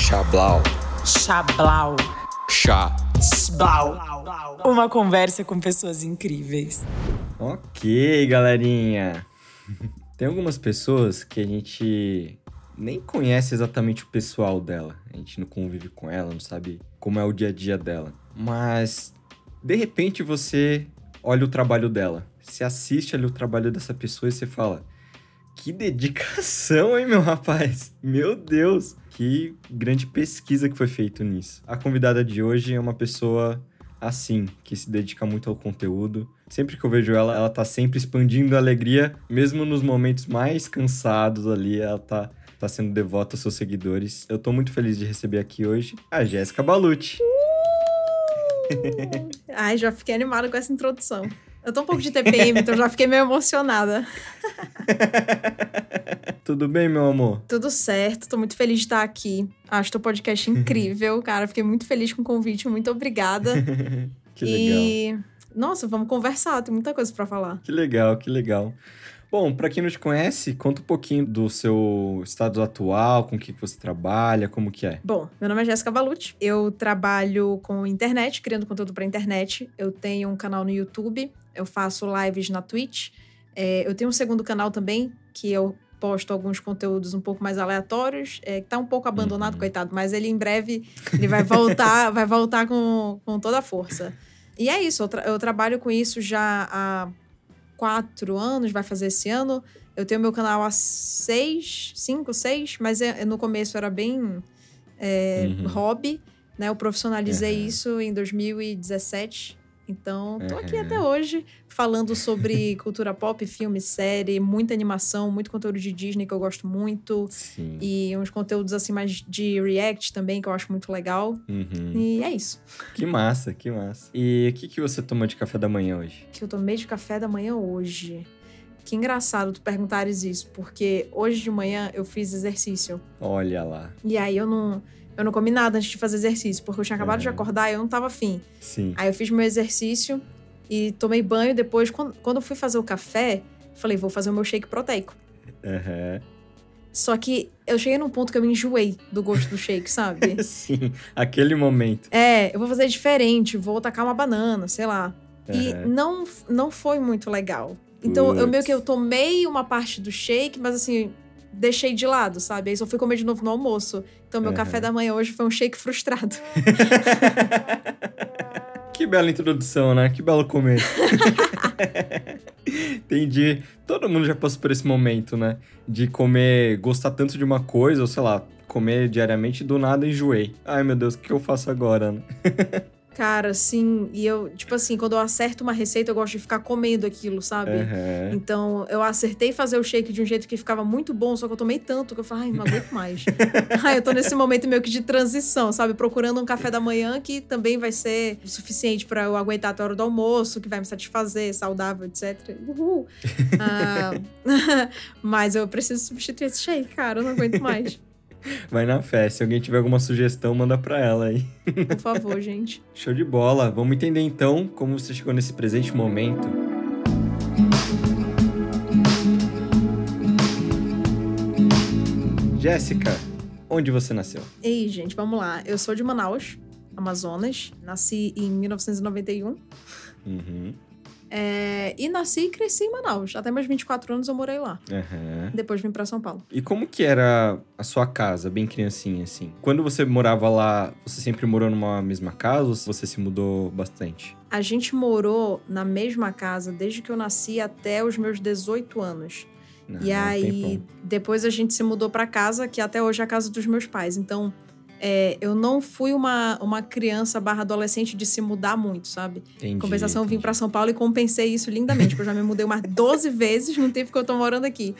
Chablau. Chablau. Chá. Sblau. Uma conversa com pessoas incríveis. Ok, galerinha. Tem algumas pessoas que a gente nem conhece exatamente o pessoal dela. A gente não convive com ela, não sabe como é o dia a dia dela. Mas de repente você olha o trabalho dela. Você assiste ali o trabalho dessa pessoa e você fala: Que dedicação, hein, meu rapaz? Meu Deus! Que grande pesquisa que foi feita nisso. A convidada de hoje é uma pessoa assim, que se dedica muito ao conteúdo. Sempre que eu vejo ela, ela tá sempre expandindo a alegria, mesmo nos momentos mais cansados ali, ela tá, tá sendo devota aos seus seguidores. Eu tô muito feliz de receber aqui hoje a Jéssica Balucci. Ai, já fiquei animada com essa introdução. Eu tô um pouco de TPM, então já fiquei meio emocionada. Tudo bem, meu amor? Tudo certo, tô muito feliz de estar aqui. Acho teu podcast incrível, cara. Fiquei muito feliz com o convite, muito obrigada. que legal. E, nossa, vamos conversar, tem muita coisa para falar. Que legal, que legal. Bom, para quem não te conhece, conta um pouquinho do seu estado atual, com o que você trabalha, como que é. Bom, meu nome é Jéssica Balucci. Eu trabalho com internet, criando conteúdo para internet. Eu tenho um canal no YouTube, eu faço lives na Twitch. É, eu tenho um segundo canal também, que eu posto alguns conteúdos um pouco mais aleatórios, é, que tá um pouco abandonado, Uhum. coitado, mas ele em breve ele vai voltar, vai voltar com, com toda a força. E é isso, eu, tra- eu trabalho com isso já há quatro anos, vai fazer esse ano. Eu tenho meu canal há seis, cinco, seis, mas é- no começo era bem é, Uhum. hobby, né? Eu profissionalizei Uhum. isso em 2017. Então, tô aqui Uhum. até hoje falando sobre cultura pop, filme, série, muita animação, muito conteúdo de Disney que eu gosto muito. Sim. E uns conteúdos assim mais de react também, que eu acho muito legal. Uhum. E é isso. Que massa, que massa. E o que, que você tomou de café da manhã hoje? Que eu tomei de café da manhã hoje. Que engraçado tu perguntares isso, porque hoje de manhã eu fiz exercício. Olha lá. E aí eu não, eu não comi nada antes de fazer exercício, porque eu tinha acabado de Uhum. acordar e eu não tava afim. Sim. Aí eu fiz meu exercício e tomei banho. Depois, quando, quando eu fui fazer o café, falei, vou fazer o meu shake proteico. Aham. Só que eu cheguei num ponto que eu me enjoei do gosto do shake, sabe? Sim, aquele momento. é, eu vou fazer diferente, vou tacar uma banana, sei lá. E Aham. não, não foi muito legal. Então, eu meio que eu tomei uma parte do shake, mas assim, deixei de lado, sabe? Aí só fui comer de novo no almoço. Então, meu Aham. café da manhã hoje foi um shake frustrado. Que bela introdução, né? Que belo começo. Entendi. Todo mundo já passou por esse momento, né? De comer, gostar tanto de uma coisa, ou sei lá, comer diariamente e do nada enjoei. Ai, meu Deus, o que eu faço agora, né? Cara, assim, e eu, tipo assim, quando eu acerto uma receita, eu gosto de ficar comendo aquilo, sabe? Aham. Então, eu acertei fazer o shake de um jeito que ficava muito bom, só que eu tomei tanto que eu falei, ai, não aguento mais. ai, eu tô nesse momento meio que de transição, sabe? Procurando um café da manhã que também vai ser o suficiente pra eu aguentar até a hora do almoço, que vai me satisfazer, saudável, etc. Uhul. Ah, mas eu preciso substituir esse shake, cara, eu não aguento mais. Vai na fé. Se alguém tiver alguma sugestão, manda pra ela aí. Por favor, gente. Show de bola. Vamos entender então como você chegou nesse presente momento. Jéssica, onde você nasceu? Ei, gente, vamos lá. Eu sou de Manaus, Amazonas. Nasci em 1991. Uhum. É, e nasci e cresci em Manaus. Até meus 24 anos eu morei lá. Aham. Depois vim pra São Paulo. E como que era a sua casa, bem criancinha assim? Quando você morava lá, você sempre morou numa mesma casa ou você se mudou bastante? A gente morou na mesma casa desde que eu nasci até os meus 18 anos. e Ah, um aí, tempão. depois a gente se mudou pra casa, que até hoje é a casa dos meus pais. Então, é, eu não fui uma, uma criança barra adolescente de se mudar muito, sabe? Entendi, Em compensação, eu vim entendi. pra São Paulo e compensei isso lindamente, porque eu já me mudei umas 12 vezes no tempo que eu tô morando aqui.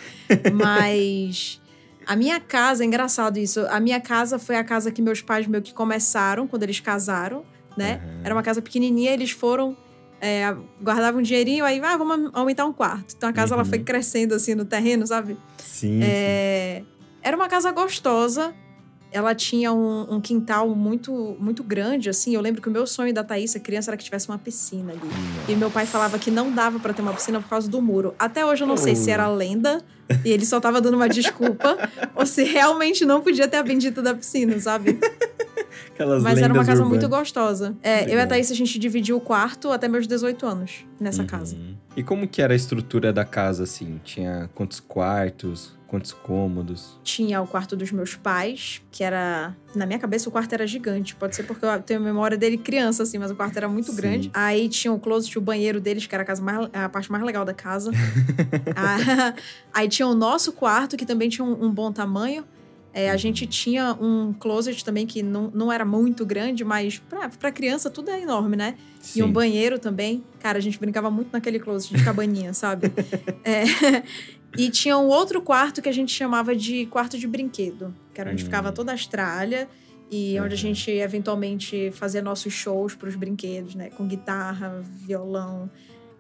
Mas a minha casa, é engraçado isso, a minha casa foi a casa que meus pais meio que começaram quando eles casaram, né? Aham. Era uma casa pequenininha, eles foram, é, guardavam um dinheirinho, aí, ah, vamos aumentar um quarto. Então a casa ela Uhum. foi crescendo assim no terreno, sabe? Sim, sim. É, Era uma casa gostosa, ela tinha um, um, quintal muito muito grande, assim. Eu lembro que o meu sonho da Thaís, criança, era que tivesse uma piscina ali. E meu pai falava que não dava para ter uma piscina por causa do muro. Até hoje eu não oh. sei se era lenda e ele só tava dando uma desculpa ou se realmente não podia ter a bendita da piscina, sabe? Aquelas Mas era uma casa urbanas. muito gostosa. É, eu e a Thaís, a gente dividiu o quarto até meus 18 anos nessa uhum. casa. E como que era a estrutura da casa, assim? Tinha quantos quartos? Quantos cômodos? Tinha o quarto dos meus pais, que era. Na minha cabeça, o quarto era gigante. Pode ser porque eu tenho memória dele criança, assim, mas o quarto era muito Sim. grande. Aí tinha o closet, o banheiro deles, que era a, casa mais, a parte mais legal da casa. ah, aí tinha o nosso quarto, que também tinha um, um bom tamanho. É, a gente tinha um closet também que não, não era muito grande, mas pra, pra criança tudo é enorme, né? Sim. E um banheiro também. Cara, a gente brincava muito naquele closet de cabaninha, sabe? É, e tinha um outro quarto que a gente chamava de quarto de brinquedo, que era onde hum. ficava toda a estralha e uhum. onde a gente eventualmente fazia nossos shows para os brinquedos, né? Com guitarra, violão,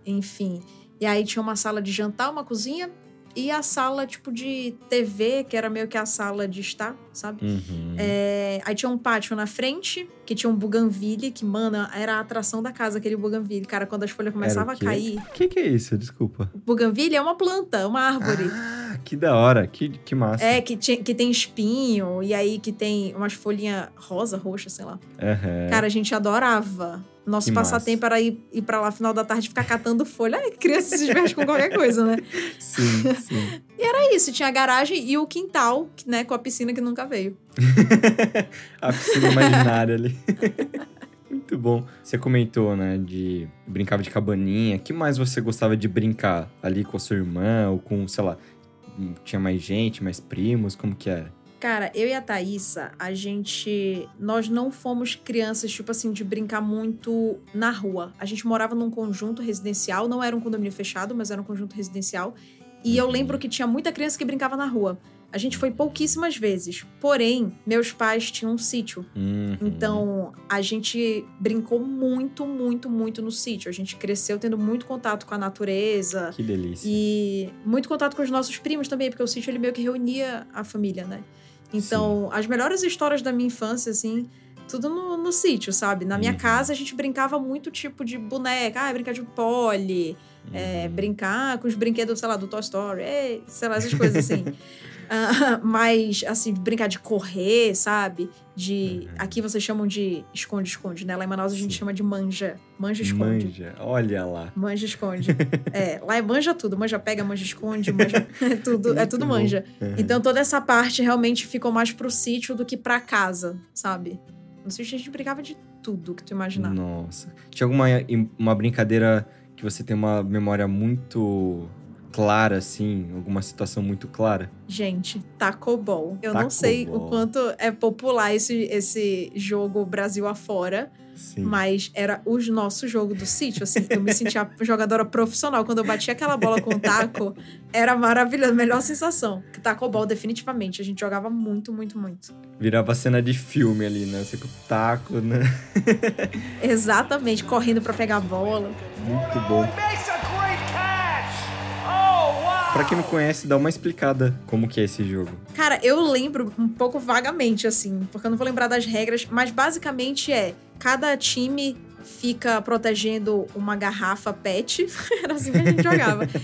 enfim. E aí tinha uma sala de jantar, uma cozinha e a sala, tipo, de TV, que era meio que a sala de estar, sabe? Uhum. É, aí tinha um pátio na frente, que tinha um buganville, que, mano, era a atração da casa, aquele buganville. Cara, quando as folhas começavam a cair... O que, que é isso? Desculpa. Buganville é uma planta, uma árvore. Ah, que da hora. Que, que massa. É, que, tinha, que tem espinho, e aí que tem umas folhinhas rosa, roxa, sei lá. Uhum. Cara, a gente adorava. Nosso que passatempo massa. era ir, ir pra lá final da tarde ficar catando folha. Ai, criança se diverte com qualquer coisa, né? Sim, sim. e era isso, tinha a garagem e o quintal, né, com a piscina que nunca veio. a piscina imaginária ali. Muito bom. Você comentou, né, de brincava de cabaninha. que mais você gostava de brincar ali com a sua irmã ou com, sei lá, tinha mais gente, mais primos, como que era? Cara, eu e a Thaísa, a gente. Nós não fomos crianças, tipo assim, de brincar muito na rua. A gente morava num conjunto residencial, não era um condomínio fechado, mas era um conjunto residencial. E eu lembro que tinha muita criança que brincava na rua. A gente foi pouquíssimas vezes. Porém, meus pais tinham um sítio. Uhum. Então, a gente brincou muito, muito, muito no sítio. A gente cresceu tendo muito contato com a natureza. Que delícia. E muito contato com os nossos primos também, porque o sítio ele meio que reunia a família, né? Então, Sim. as melhores histórias da minha infância, assim, tudo no, no sítio, sabe? Na minha uhum. casa, a gente brincava muito tipo de boneca, ah, brincar de pole, é, uhum. é, brincar com os brinquedos, sei lá, do Toy Story, sei lá, essas coisas assim. Uh, mas, assim, brincar de correr, sabe? De. Uhum. Aqui vocês chamam de esconde-esconde, né? Lá em Manaus a gente Sim. chama de manja. Manja-esconde. Manja, olha lá. Manja-esconde. é, lá é manja tudo. Manja pega, manja esconde, manja. É tudo, é tudo manja. Uhum. Então toda essa parte realmente ficou mais pro sítio do que pra casa, sabe? No sítio a gente brincava de tudo que tu imaginar. Nossa. Tinha alguma uma brincadeira que você tem uma memória muito clara, assim? Alguma situação muito clara? Gente, Taco Ball. Eu Taco não sei Ball. o quanto é popular esse, esse jogo Brasil afora. Sim. Mas era o nosso jogo do sítio, assim. Eu me sentia jogadora profissional. Quando eu batia aquela bola com o taco, era maravilhoso. Melhor sensação. Que taco ball, definitivamente. A gente jogava muito, muito, muito. Virava cena de filme ali, né? Você com o taco, né? Exatamente. Correndo para pegar a bola. Muito bom. Pra quem não conhece, dá uma explicada como que é esse jogo. Cara, eu lembro um pouco vagamente, assim, porque eu não vou lembrar das regras, mas basicamente é: cada time fica protegendo uma garrafa PET. Era assim que a gente jogava.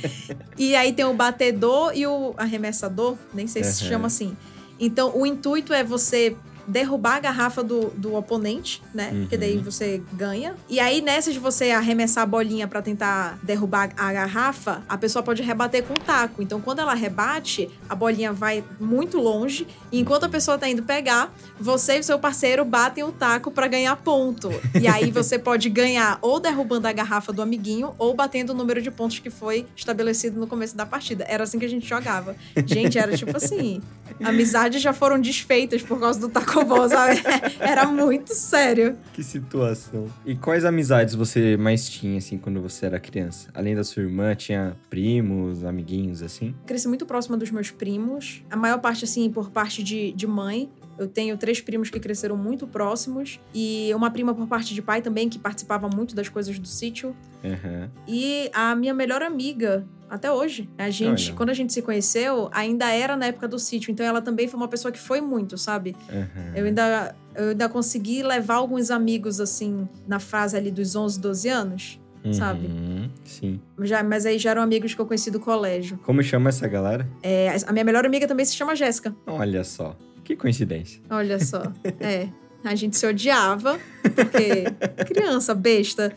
E aí tem o batedor e o arremessador, nem sei se uhum. se chama assim. Então, o intuito é você derrubar a garrafa do, do oponente, né? Uhum. Porque daí você ganha. E aí, nessa de você arremessar a bolinha para tentar derrubar a garrafa, a pessoa pode rebater com o taco. Então, quando ela rebate, a bolinha vai muito longe. E enquanto a pessoa tá indo pegar, você e seu parceiro batem o taco para ganhar ponto. E aí você pode ganhar ou derrubando a garrafa do amiguinho ou batendo o número de pontos que foi estabelecido no começo da partida. Era assim que a gente jogava. Gente, era tipo assim: amizades já foram desfeitas por causa do taco Ball, sabe? Era muito sério. Que situação. E quais amizades você mais tinha, assim, quando você era criança? Além da sua irmã, tinha primos, amiguinhos, assim? Cresci muito próxima dos meus primos. A maior parte, assim, por parte de, de mãe. Eu tenho três primos que cresceram muito próximos e uma prima por parte de pai também que participava muito das coisas do sítio. Aham. E a minha melhor amiga, até hoje. A gente, Olha. quando a gente se conheceu, ainda era na época do sítio. Então ela também foi uma pessoa que foi muito, sabe? Aham. Eu ainda, eu ainda consegui levar alguns amigos, assim, na fase ali dos 11, 12 anos. sabe? Uhum, Sim. Já, mas aí já eram amigos que eu conheci do colégio. Como chama essa galera? É, a minha melhor amiga também se chama Jéssica. Olha só. Que coincidência. Olha só. é. A gente se odiava, porque criança, besta.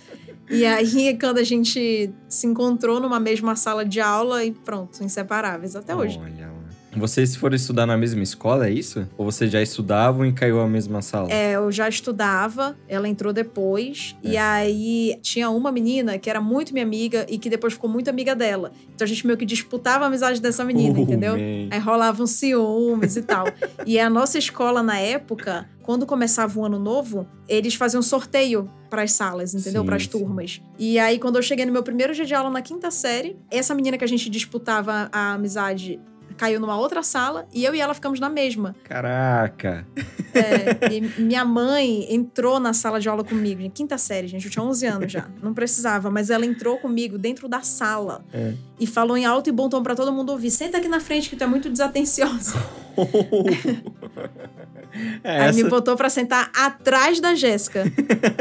E aí, quando a gente se encontrou numa mesma sala de aula e pronto, inseparáveis até hoje. Olha lá. Vocês foram estudar na mesma escola, é isso? Ou vocês já estudavam e caiu a mesma sala? É, eu já estudava, ela entrou depois. E aí tinha uma menina que era muito minha amiga e que depois ficou muito amiga dela. Então a gente meio que disputava a amizade dessa menina, Oh, entendeu? man. Aí rolavam ciúmes e tal. e a nossa escola na época, quando começava o ano novo, eles faziam sorteio para as salas, entendeu? Para as turmas. E aí quando eu cheguei no meu primeiro dia de aula na quinta série, essa menina que a gente disputava a amizade caiu numa outra sala e eu e ela ficamos na mesma. Caraca. É, e minha mãe entrou na sala de aula comigo, em quinta série, gente. Eu tinha 11 anos já. Não precisava, mas ela entrou comigo dentro da sala É. e falou em alto e bom tom pra todo mundo ouvir: senta aqui na frente que tu é muito desatenciosa. É, Aí essa... me botou pra sentar atrás da Jéssica.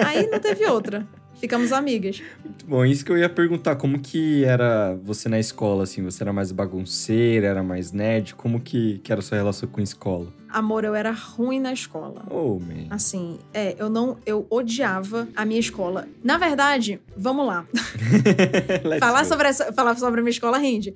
Aí não teve outra. Ficamos amigas. Muito bom, isso que eu ia perguntar, como que era você na escola, assim? Você era mais bagunceira, era mais nerd? Como que, que era a sua relação com a escola? Amor, eu era ruim na escola. Oh, man. Assim, é, eu não. Eu odiava a minha escola. Na verdade, vamos lá. Falar go. sobre, essa, falar sobre a minha escola rende.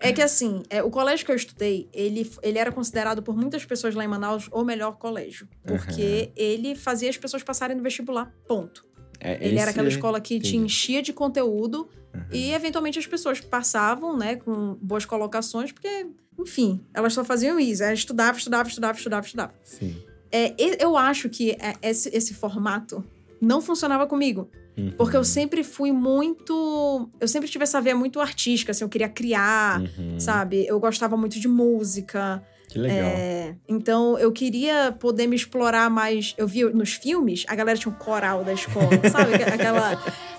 É que assim, é, o colégio que eu estudei, ele, ele era considerado por muitas pessoas lá em Manaus o melhor colégio. Porque ele fazia as pessoas passarem no vestibular. Ponto. É, Ele era esse aquela é- escola que te entendi. enchia de conteúdo Uhum. e eventualmente as pessoas passavam, né, com boas colocações, porque, enfim, elas só faziam isso. Elas estudavam, estudavam, estudavam, estudavam, estudavam. Sim. É, eu acho que é, esse, esse formato não funcionava comigo. Uhum. Porque eu sempre fui muito. Eu sempre tive essa veia muito artística, assim, eu queria criar, Uhum. sabe? Eu gostava muito de música. Que legal. é, Então eu queria poder me explorar mais. Eu vi nos filmes, a galera tinha um coral da escola, sabe? Aquela,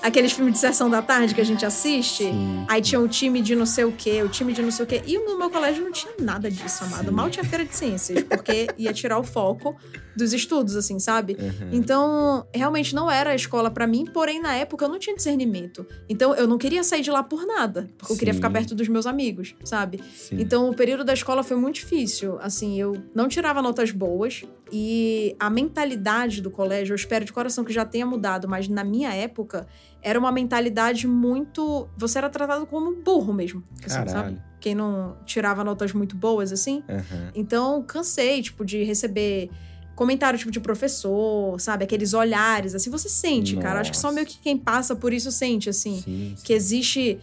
aqueles filmes de sessão da tarde que a gente assiste. Sim. Aí tinha o time de não sei o quê, o time de não sei o quê. E no meu colégio não tinha nada disso, amado. Sim. Mal tinha feira de ciências, porque ia tirar o foco dos estudos, assim, sabe? Uhum. Então, realmente não era a escola pra mim, porém na época eu não tinha discernimento. Então eu não queria sair de lá por nada, porque eu queria Sim. ficar perto dos meus amigos, sabe? Sim. Então o período da escola foi muito difícil. Assim, eu não tirava notas boas e a mentalidade do colégio, eu espero de coração que já tenha mudado, mas na minha época era uma mentalidade muito. Você era tratado como burro mesmo, assim, sabe? Quem não tirava notas muito boas assim. Uhum. Então, cansei, tipo, de receber comentário, tipo, de professor, sabe? Aqueles olhares, assim, você sente, cara. Acho que só Nossa. meio que quem passa por isso sente, assim. Sim, Que existe...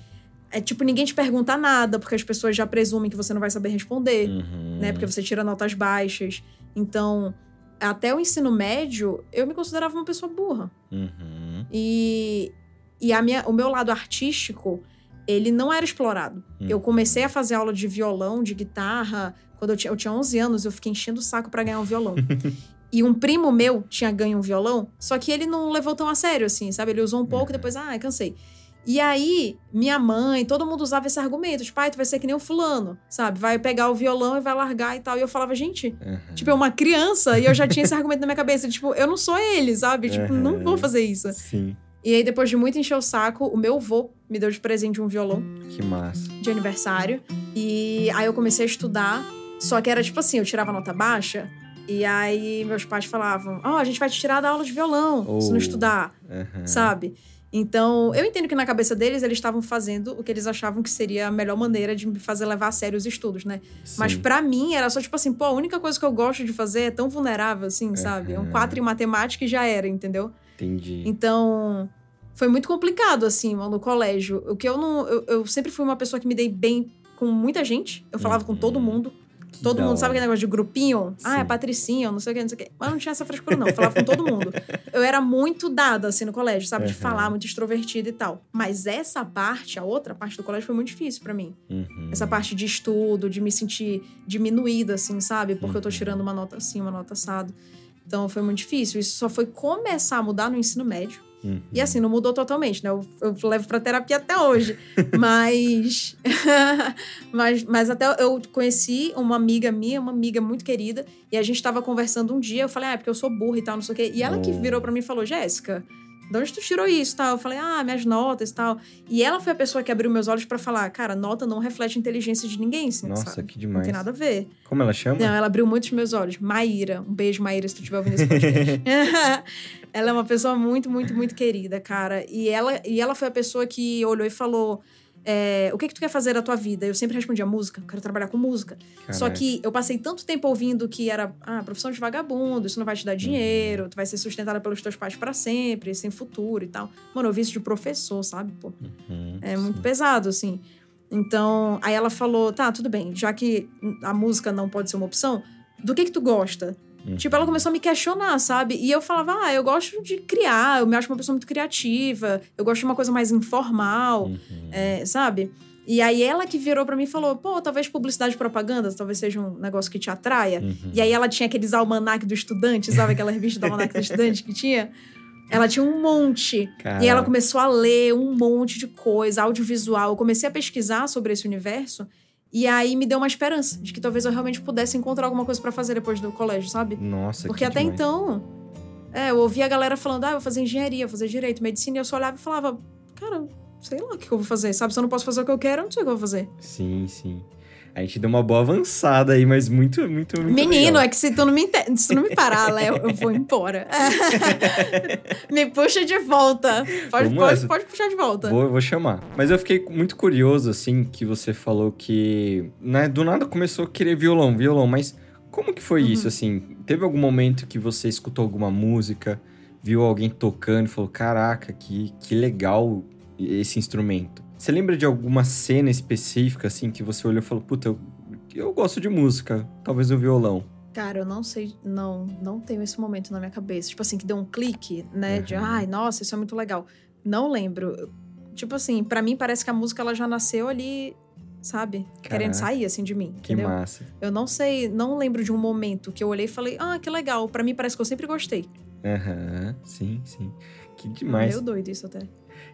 É tipo, ninguém te pergunta nada, porque as pessoas já presumem que você não vai saber responder, Uhum. né? Porque você tira notas baixas. Então, até o ensino médio, eu me considerava uma pessoa burra. Uhum. E, e a minha, o meu lado artístico, ele não era explorado. Eu Uhum. comecei a fazer aula de violão, de guitarra. Quando eu tinha, eu tinha 11 anos, eu fiquei enchendo o saco pra ganhar um violão. e um primo meu tinha ganho um violão, só que ele não levou tão a sério, assim, sabe? Ele usou um pouco e Uhum. depois, ah, cansei. E aí, minha mãe, todo mundo usava esse argumento, tipo, pai, tu vai ser que nem o fulano, sabe? Vai pegar o violão e vai largar e tal. E eu falava, gente, Uhum. tipo, é uma criança, e eu já tinha esse argumento na minha cabeça, tipo, eu não sou ele, sabe? Tipo, não Uhum. vou fazer isso. Sim. E aí, depois de muito encher o saco, o meu avô me deu de presente um violão Que massa. de aniversário. E aí eu comecei a estudar. Só que era tipo assim, eu tirava nota baixa. E aí meus pais falavam: Ó, a gente vai te tirar da aula de violão se Oh. não estudar, Uhum. sabe? Então, eu entendo que na cabeça deles eles estavam fazendo o que eles achavam que seria a melhor maneira de me fazer levar a sério os estudos, né? Mas Sim. pra mim era só tipo assim, pô, a única coisa que eu gosto de fazer é tão vulnerável assim, sabe? É um Aham. 4 em matemática e já era, entendeu? Entendi. Então, foi muito complicado, assim, no colégio. O que eu não. Eu, eu sempre fui uma pessoa que me dei bem com muita gente. Eu falava com Uhum. todo mundo. Todo mundo sabe aquele negócio de grupinho? Ah, é Sim. Patricinha, não sei o que, não sei o que. Mas não tinha essa frescura, não. Eu falava com todo mundo. Eu era muito dada, assim, no colégio, sabe? De Uhum. falar, muito extrovertida e tal. Mas essa parte, a outra parte do colégio, foi muito difícil pra mim. Uhum. Essa parte de estudo, de me sentir diminuída, assim, sabe? Porque eu tô Uhum. tirando uma nota assim, uma nota assado. Então foi muito difícil. Isso só foi começar a mudar no ensino médio. Uhum. E assim, não mudou totalmente, né? Eu, eu levo pra terapia até hoje. Mas, mas. Mas até eu conheci uma amiga minha, uma amiga muito querida, e a gente tava conversando um dia. Eu falei, ah, é porque eu sou burra e tal, não sei o quê. E ela que Oh. virou pra mim e falou: Jéssica. De onde tu tirou isso tal? Eu falei, ah, minhas notas e tal. E ela foi a pessoa que abriu meus olhos pra falar, cara, nota não reflete a inteligência de ninguém, assim, Nossa, sabe? que Não demais. tem nada a ver. Como ela chama? Não, ela abriu muito os meus olhos. Maíra. Um beijo, Maíra, se tu estiver ouvindo esse podcast. ela é uma pessoa muito, muito, muito querida, cara. E ela, e ela foi a pessoa que olhou e falou: é, O que, que tu quer fazer da tua vida? Eu sempre respondia: música, eu quero trabalhar com música. Só Caraca. que eu passei tanto tempo ouvindo que era ah, profissão de vagabundo, isso não vai te dar dinheiro, tu vai ser sustentada pelos teus pais pra sempre, sem futuro e tal. Mano, eu ouvi isso de professor, sabe? Pô, Uhum, é muito sim. pesado, assim. Então, aí ela falou: tá, tudo bem, já que a música não pode ser uma opção, do que que tu gosta? Uhum. Tipo, ela começou a me questionar, sabe? E eu falava: ah, eu gosto de criar, eu me acho uma pessoa muito criativa, eu gosto de uma coisa mais informal, Uhum. é, sabe? E aí ela que virou pra mim e falou: pô, talvez publicidade e propaganda talvez seja um negócio que te atraia. Uhum. E aí ela tinha aqueles almanac do estudante, sabe? Aquela revista do almanac do estudante que tinha. Ela tinha um monte. E ela começou a ler um monte de coisa, audiovisual. Eu comecei a pesquisar sobre esse universo. E aí me deu uma esperança de que talvez eu realmente pudesse encontrar alguma coisa pra fazer depois do colégio, sabe? Nossa, Porque que até demais. então, é, eu ouvia a galera falando, ah, eu vou fazer engenharia, vou fazer direito, medicina, e eu só olhava e falava, cara, sei lá o que eu vou fazer, sabe? Se eu não posso fazer o que eu quero, eu não sei o que eu vou fazer. Sim, sim. A gente deu uma boa avançada aí, mas muito, muito, muito Menino, legal. é que se tu não me, se tu não me parar, Léo, eu vou embora. me puxa de volta. Pode, Vamos pode, pode puxar de volta. Vou, vou chamar. Mas eu fiquei muito curioso, assim, que você falou que, né, do nada começou a querer violão, violão, mas como que foi Uhum. isso, assim? Teve algum momento que você escutou alguma música, viu alguém tocando e falou, caraca, que, que legal esse instrumento. Você lembra de alguma cena específica, assim, que você olhou e falou, puta, eu, eu gosto de música, talvez o violão. Cara, eu não sei, não, não tenho esse momento na minha cabeça. Tipo assim, que deu um clique, né? De, Uhum. ai, nossa, isso é muito legal. Não lembro. Tipo assim, pra mim parece que a música ela já nasceu ali, sabe? Querendo Caraca. sair, assim, de mim, Que entendeu? massa. Eu não sei, não lembro de um momento que eu olhei e falei, ah, que legal. Pra mim parece que eu sempre gostei. Aham, sim, sim. Que demais. Meio doido isso até.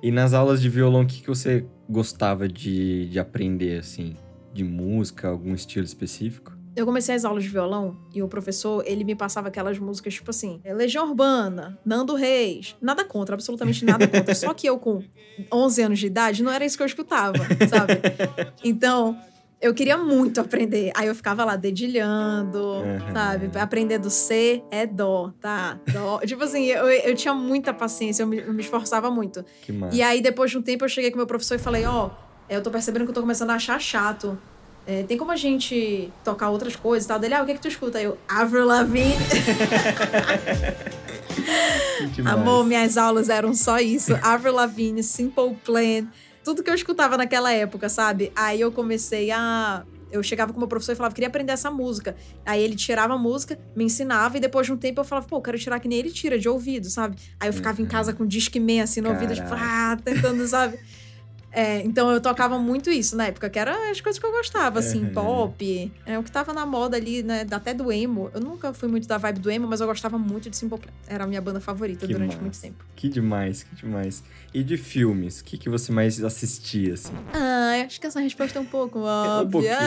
E nas aulas de violão, o que, que você gostava de, de aprender, assim? De música, algum estilo específico? Eu comecei as aulas de violão e o professor, ele me passava aquelas músicas tipo assim, Legião Urbana, Nando Reis. Nada contra, absolutamente nada contra. Só que eu com 11 anos de idade, não era isso que eu escutava, sabe? Então, eu queria muito aprender. Aí eu ficava lá dedilhando, Uhum. sabe? Aprender do C é dó, tá? Dó. Tipo assim, eu, eu tinha muita paciência, eu me, eu me esforçava muito. Que massa. E aí, depois de um tempo, eu cheguei com o meu professor e falei: Ó, eu tô percebendo que eu tô começando a achar chato. É, tem como a gente tocar outras coisas e tal? Dele, ah, o que é que tu escuta? Aí eu, Avril Lavigne. Amor, minhas aulas eram só isso. Avril Lavigne, Simple Plan. Tudo que eu escutava naquela época, sabe? Aí eu comecei a... Eu chegava com o meu professor e falava, queria aprender essa música. Aí ele tirava a música, me ensinava, e depois de um tempo eu falava, pô, eu quero tirar que nem ele tira, de ouvido, sabe? Aí eu ficava em casa com Discman assim no ouvido, tipo, ah, tentando, sabe? É, então eu tocava muito isso na época, que eram as coisas que eu gostava, assim, Uhum. pop. É o que tava na moda ali, né? Até do emo. Eu nunca fui muito da vibe do emo, mas eu gostava muito de Simple Plan. Era a minha banda favorita Que durante massa. muito tempo. Que demais, que demais. E de filmes, o que, que você mais assistia, assim? Ah, eu acho que essa resposta é um pouco óbvia.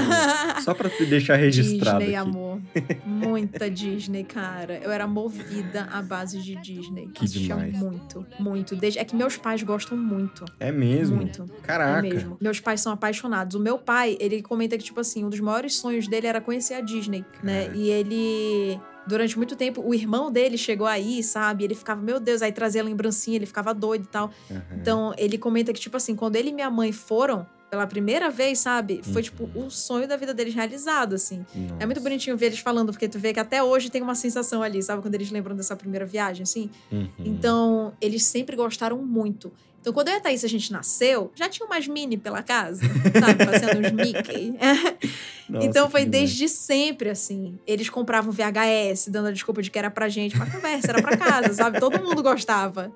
Um. Só pra te deixar registrado Disney, aqui. amor. Muita Disney, cara. Eu era movida à base de Disney. Que Assistia demais. muito, muito. Desde... É que meus pais gostam muito. É mesmo? Muito. Caraca. É mesmo. Meus pais são apaixonados. O meu pai, ele comenta que, tipo assim, um dos maiores sonhos dele era conhecer a Disney, né? Caraca. E ele. Durante muito tempo, o irmão dele chegou aí, sabe? Ele ficava, meu Deus, aí trazia lembrancinha, ele ficava doido e tal. Aham. Então, ele comenta que, tipo assim, quando ele e minha mãe foram pela primeira vez, sabe? Foi, Uhum. tipo, o sonho da vida deles realizado, assim. É muito Nossa. bonitinho ver eles falando, porque tu vê que até hoje tem uma sensação ali, sabe? Quando eles lembram dessa primeira viagem, assim. Uhum. Então, eles sempre gostaram muito. Então, quando eu e a Thaís a gente nasceu, já tinha umas mini pela casa, sabe? Fazendo uns Mickey. Nossa, então foi desde sempre assim. Eles compravam VHS, dando a desculpa de que era pra gente, mas conversa, era pra casa, sabe? Todo mundo gostava.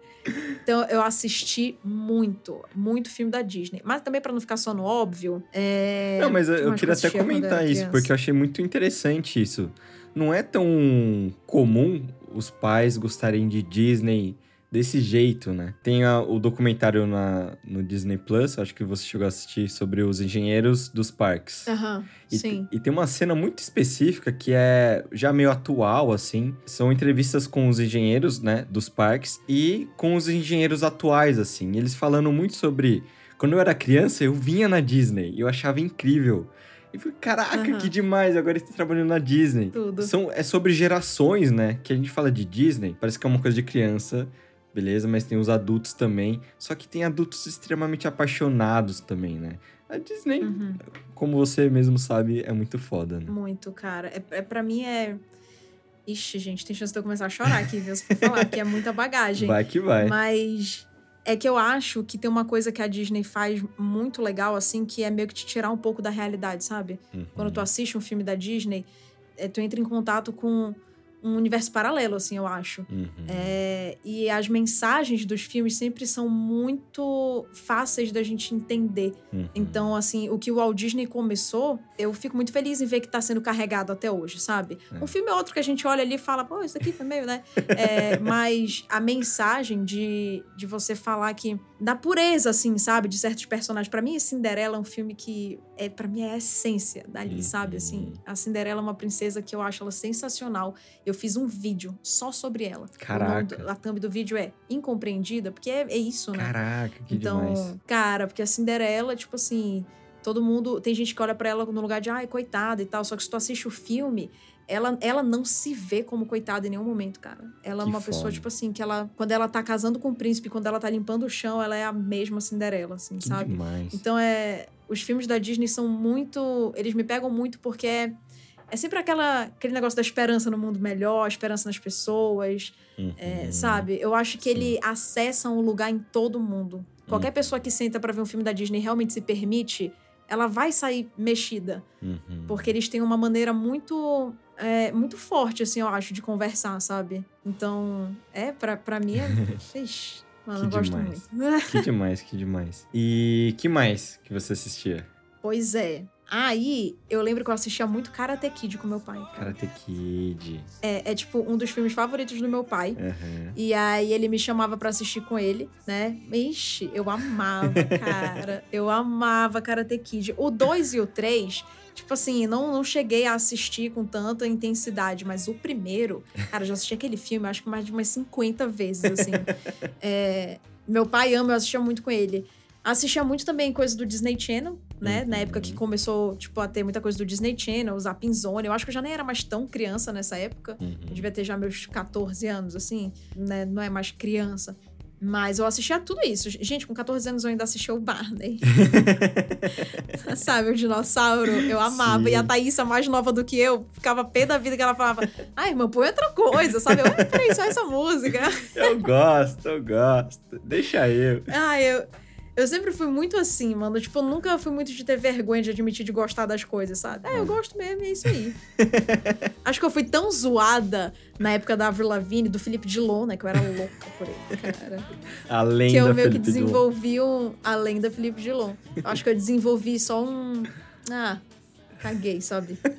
Então eu assisti muito, muito filme da Disney. Mas também pra não ficar só no óbvio. É... Não, mas eu, eu queria que até comentar isso, porque eu achei muito interessante isso. Não é tão comum os pais gostarem de Disney desse jeito, né? Tem a- o documentário na, no Disney Plus, acho que você chegou a assistir, sobre os engenheiros dos parques. Aham, E, sim. e tem uma cena muito específica que é já meio atual, assim. São entrevistas com os engenheiros, né, dos parques e com os engenheiros atuais, assim. Eles falando muito sobre. Quando eu era criança, eu vinha na Disney e eu achava incrível. E falei, caraca, Aham. que demais, agora ele tá trabalhando na Disney. Tudo. São, é sobre gerações, né? Que a gente fala de Disney, parece que é uma coisa de criança, beleza, mas tem os adultos também. Só que tem adultos extremamente apaixonados também, né? A Disney, Uhum. como você mesmo sabe, é muito foda, né? Muito, cara. É, é, pra mim é. Ixi, gente, tem chance de eu começar a chorar aqui, viu? Se for falar, porque é muita bagagem. Vai que vai. Mas é que eu acho que tem uma coisa que a Disney faz muito legal, assim, que é meio que te tirar um pouco da realidade, sabe? Uhum. Quando tu assiste um filme da Disney, é, tu entra em contato com um universo paralelo, assim, eu acho. Uhum. É, e as mensagens dos filmes sempre são muito fáceis da gente entender. Uhum. Então, assim, o que o Walt Disney começou, eu fico muito feliz em ver que tá sendo carregado até hoje, sabe? É. Um filme é outro que a gente olha ali e fala, pô, isso aqui foi meio, né? É, mas a mensagem de, de você falar que. da pureza, assim, sabe? De certos personagens. Pra mim, Cinderela é um filme que, é para mim, é a essência dali, Uhum. sabe? Assim, a Cinderela é uma princesa que eu acho ela sensacional. Eu fiz um vídeo só sobre ela. Caraca. do- a thumb do vídeo é Incompreendida, porque é, é isso, né? Caraca, que então, demais. cara, porque a Cinderela, tipo assim, todo mundo. Tem gente que olha pra ela no lugar de, ai, coitada e tal. Só que se tu assiste o filme, ela, ela não se vê como coitada em nenhum momento, cara. Ela é Que uma pessoa, tipo assim, que ela. Quando ela tá casando com o príncipe, quando ela tá limpando o chão, ela é a mesma Cinderela, assim, Que sabe? demais. Então é. Os filmes da Disney são muito. Eles me pegam muito porque é. É sempre aquela, aquele negócio da esperança no mundo melhor, esperança nas pessoas, é, Uhum. sabe? Eu acho que Sim. ele acessa um lugar em todo mundo. Qualquer Uhum. pessoa que senta pra ver um filme da Disney realmente se permite, ela vai sair mexida. Uhum. Porque eles têm uma maneira muito. É, muito forte, assim, eu acho, de conversar, sabe? Então, é, pra, pra mim é. Ixi, mano, Que eu gosto demais. muito. Que demais, que demais. E que mais que você assistia? Pois é. Aí, eu lembro que eu assistia muito Karate Kid com meu pai. Karate Kid. É, é, tipo, um dos filmes favoritos do meu pai. Aham. E aí ele me chamava pra assistir com ele, né? Ixi, eu amava, cara. eu amava Karate Kid. O 2 e o 3, tipo assim, não, não cheguei a assistir com tanta intensidade, mas o primeiro, cara, eu já assisti aquele filme, acho que mais de umas 50 vezes, assim. É, meu pai ama, eu assistia muito com ele. Assistia muito também coisa do Disney Channel, né? Uhum. Na época que começou, tipo, a ter muita coisa do Disney Channel, o Zapping Zone. Eu acho que eu já nem era mais tão criança nessa época. Uhum. Eu devia ter já meus 14 anos, assim, né? Não é mais criança. Mas eu assistia tudo isso. Gente, com 14 anos eu ainda assistia o Barney. Sabe, o dinossauro. Eu amava. Sim. E a Thaísa, mais nova do que eu, ficava pé da vida que ela falava: Ai, irmã, põe outra coisa, sabe? Eu, "Ai, peraí, só essa música. Eu gosto, eu gosto. Deixa eu. Ah, eu. Eu sempre fui muito assim, mano. Tipo, eu nunca fui muito de ter vergonha de admitir de gostar das coisas, sabe? É, eu gosto mesmo, é isso aí. Acho que eu fui tão zoada na época da Avril Lavigne, do Felipe Dilon, né? Que eu era louca por ele, cara. Além que eu meio que Felipe Dilon. desenvolvi um... Além da Felipe Dilon. Eu acho que eu desenvolvi só um... Ah, caguei, sabe?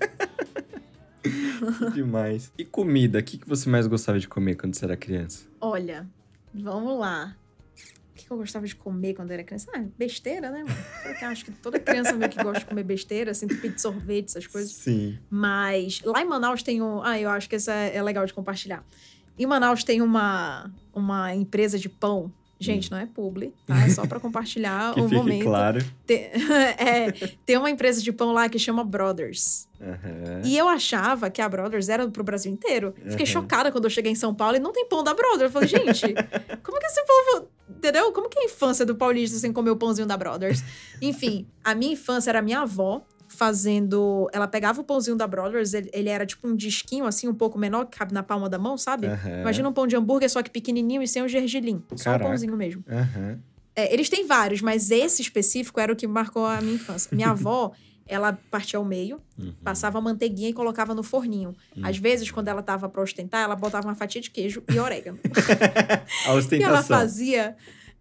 Demais. E comida? O que, que você mais gostava de comer quando você era criança? Olha, vamos lá. Que eu gostava de comer quando era criança? Ah, besteira, né? Porque acho que toda criança meio que gosta de comer besteira, assim, tipo de sorvete, essas coisas. Sim. Mas lá em Manaus tem um. Ah, eu acho que isso é, é legal de compartilhar. Em Manaus tem uma, uma empresa de pão. Gente, não é publi, tá? É só pra compartilhar Hum. Que o fique momento. claro. Tem, é, tem uma empresa de pão lá que chama Brothers. Aham. E eu achava que a Brothers era pro Brasil inteiro. Fiquei Uhum. chocada quando eu cheguei em São Paulo e não tem pão da Brothers. Eu falei, gente, como que esse povo. Entendeu? Como que é a infância do paulista sem comer o pãozinho da Brothers? Enfim, a minha infância era minha avó fazendo. Ela pegava o pãozinho da Brothers, ele, ele era tipo um disquinho assim, um pouco menor, que cabe na palma da mão, sabe? Aham. Imagina um pão de hambúrguer, só que pequenininho e sem o gergelim. Só o Caraca. pãozinho mesmo. Aham. É, eles têm vários, mas esse específico era o que marcou a minha infância. Minha avó, ela partia ao meio, Uhum. passava manteiguinha e colocava no forninho. Às vezes, quando ela tava pra ostentar, ela botava uma fatia de queijo e orégano. A E ela ostentação. fazia.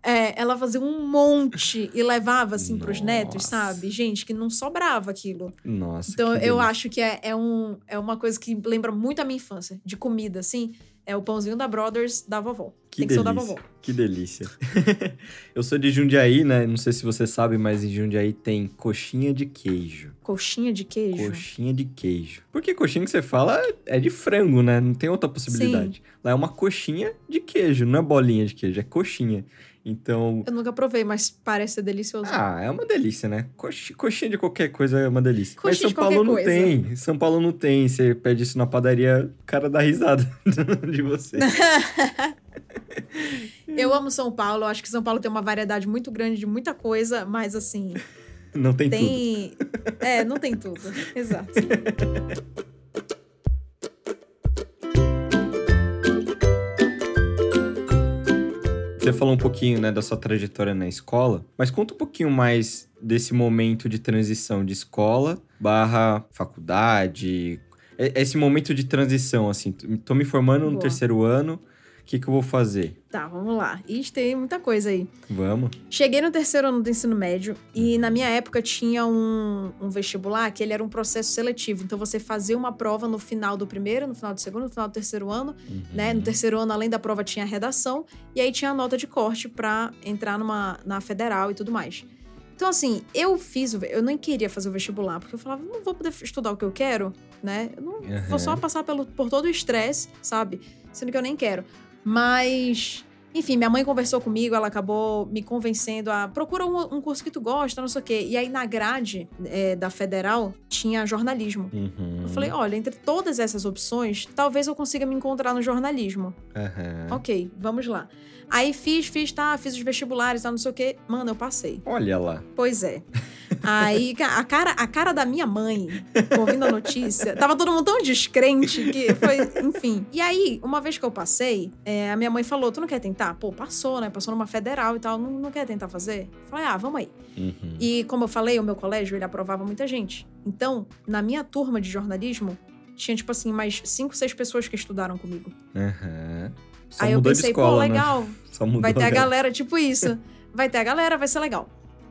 É, ela fazia um monte e levava assim pros netos, Nossa. sabe? Gente, que não sobrava aquilo. Nossa. Então eu delícia. acho que é, é, um, é uma coisa que lembra muito a minha infância, de comida, assim. É o pãozinho da Brothers da vovó. Que Tem que ser o da delícia. vovó. Que delícia. eu sou de Jundiaí, né? Não sei se você sabe, mas em Jundiaí tem coxinha de queijo. Coxinha de queijo. Coxinha de queijo. Porque coxinha que você fala é de frango, né? Não tem outra possibilidade. Lá é uma coxinha de queijo, não é bolinha de queijo, é coxinha. Então. Eu nunca provei, mas parece ser delicioso. Ah, é uma delícia, né? Coxi- Coxinha de qualquer coisa é uma delícia. Mas Coxinha São de Paulo não coisa. tem. São Paulo não tem. Você pede isso na padaria, o cara dá risada de você. Eu amo São Paulo, eu acho que São Paulo tem uma variedade muito grande de muita coisa, mas assim, Não tem, tudo. tem. É, não tem tudo. Exato. Você falou um pouquinho, né, da sua trajetória na escola, mas conta um pouquinho mais desse momento de transição de escola barra faculdade. Esse momento de transição, assim, tô me formando no Boa. terceiro ano, o que, que eu vou fazer? Tá, vamos lá. Ixi, tem muita coisa aí. Vamos? Cheguei no terceiro ano do ensino médio e na minha época tinha um, um vestibular que ele era um processo seletivo. Então você fazia uma prova no final do primeiro, no final do segundo, no final do terceiro ano, Uhum. né? No terceiro ano, além da prova, tinha a redação e aí tinha a nota de corte pra entrar numa, na federal e tudo mais. Então, assim, eu fiz o. Eu nem queria fazer o vestibular, porque eu falava, não vou poder estudar o que eu quero, né? Eu não Uhum. vou só passar pelo, por todo o estresse, sabe? Sendo que eu nem quero. Mas. Enfim, minha mãe conversou comigo, ela acabou me convencendo a procura um, um curso que tu gosta, não sei o quê. E aí, na grade é, da federal, tinha jornalismo. Uhum. Eu falei, olha, entre todas essas opções, talvez eu consiga me encontrar no jornalismo. Aham. Ok, vamos lá. Aí fiz, fiz, tá, fiz os vestibulares, tá, não sei o quê. Mano, eu passei. Olha lá. Pois é. Aí a cara, a cara da minha mãe, ouvindo a notícia, tava todo mundo tão descrente que foi, enfim. E aí, uma vez que eu passei, é, a minha mãe falou: Tu não quer tentar? Pô, passou, né? Passou numa federal e tal, não, não quer tentar fazer? Eu falei: Ah, vamos aí. Uhum. E como eu falei, o meu colégio, ele aprovava muita gente. Então, na minha turma de jornalismo, tinha, tipo assim, mais cinco, seis pessoas que estudaram comigo. Aham. Só aí eu pensei, escola, pô, né? legal, Só mudou vai ter a né? galera, tipo isso. Vai ter a galera, vai ser legal.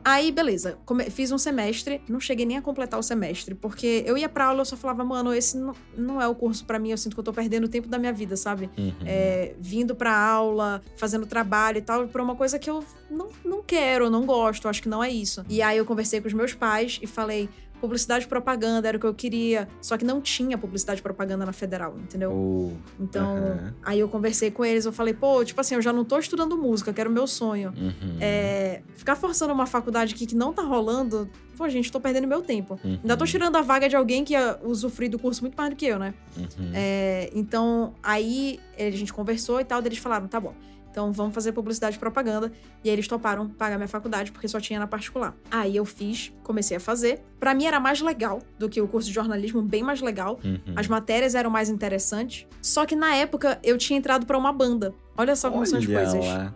Aí, beleza. come- Fiz um semestre, não cheguei nem a completar o semestre, porque eu ia pra aula e eu só falava, mano, esse não, não é o curso pra mim, eu sinto que eu tô perdendo o tempo da minha vida, sabe? Uhum. É, vindo pra aula, fazendo trabalho e tal, pra uma coisa que eu não, não quero, não gosto, acho que não é isso. E aí eu conversei com os meus pais e falei, publicidade e propaganda era o que eu queria, só que não tinha publicidade e propaganda na federal, entendeu? Oh, Então, aham. aí eu conversei com eles, eu falei, pô, tipo assim, eu já não tô estudando música, que era o meu sonho. Uhum. É, ficar forçando uma faculdade aqui que não tá rolando, pô, gente, tô perdendo meu tempo. Uhum. Ainda tô tirando a vaga de alguém que ia usufruir do curso muito mais do que eu, né? Uhum. É, então, aí a gente conversou e tal, daí eles falaram, tá bom. Então vamos fazer publicidade e propaganda. E aí eles toparam pagar minha faculdade, porque só tinha na particular. Aí eu fiz, comecei a fazer. Pra mim era mais legal do que o curso de jornalismo, bem mais legal. Uhum. As matérias eram mais interessantes. Só que na época eu tinha entrado pra uma banda. Olha só como são as Olha coisas. lá.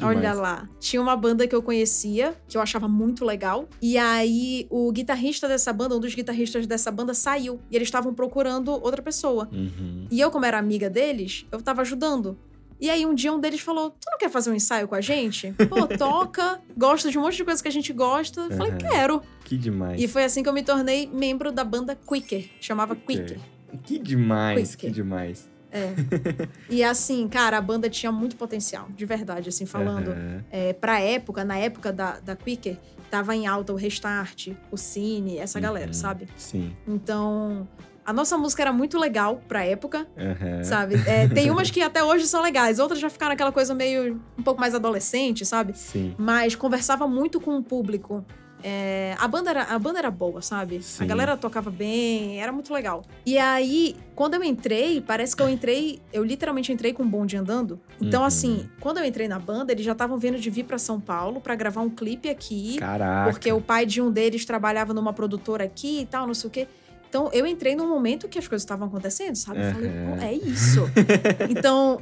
Olha lá. Tinha uma banda que eu conhecia, que eu achava muito legal. E aí, o guitarrista dessa banda, um dos guitarristas dessa banda, saiu. E eles estavam procurando outra pessoa. Uhum. E eu, como era amiga deles, eu tava ajudando. E aí, um dia um deles falou: Tu não quer fazer um ensaio com a gente? Pô, toca, gosta de um monte de coisa que a gente gosta. Eu falei. Quero. Que demais. E foi assim que eu me tornei membro da banda Quicker. Chamava Quicker. Que demais, Quick. que demais. É. e assim, cara, a banda tinha muito potencial, de verdade, assim, falando. Aham. É, pra época, na época da, da Quicker, tava em alta o Restart, o Cine, essa galera, Uhum. sabe? Sim. Então, a nossa música era muito legal pra época, Aham. sabe? É, tem umas que até hoje são legais, outras já ficaram aquela coisa meio um pouco mais adolescente, sabe? Sim. Mas conversava muito com o público. É, a, banda era, a banda era boa, sabe? Sim. A galera tocava bem, era muito legal. E aí, quando eu entrei, parece que eu entrei, eu literalmente entrei com um bonde andando. Então, Uhum. assim, quando eu entrei na banda, eles já estavam vendo de vir pra São Paulo pra gravar um clipe aqui. Caraca. Porque o pai de um deles trabalhava numa produtora aqui e tal, não sei o quê. Então, eu entrei num momento que as coisas estavam acontecendo, sabe? Eu falei, pô, é isso. então,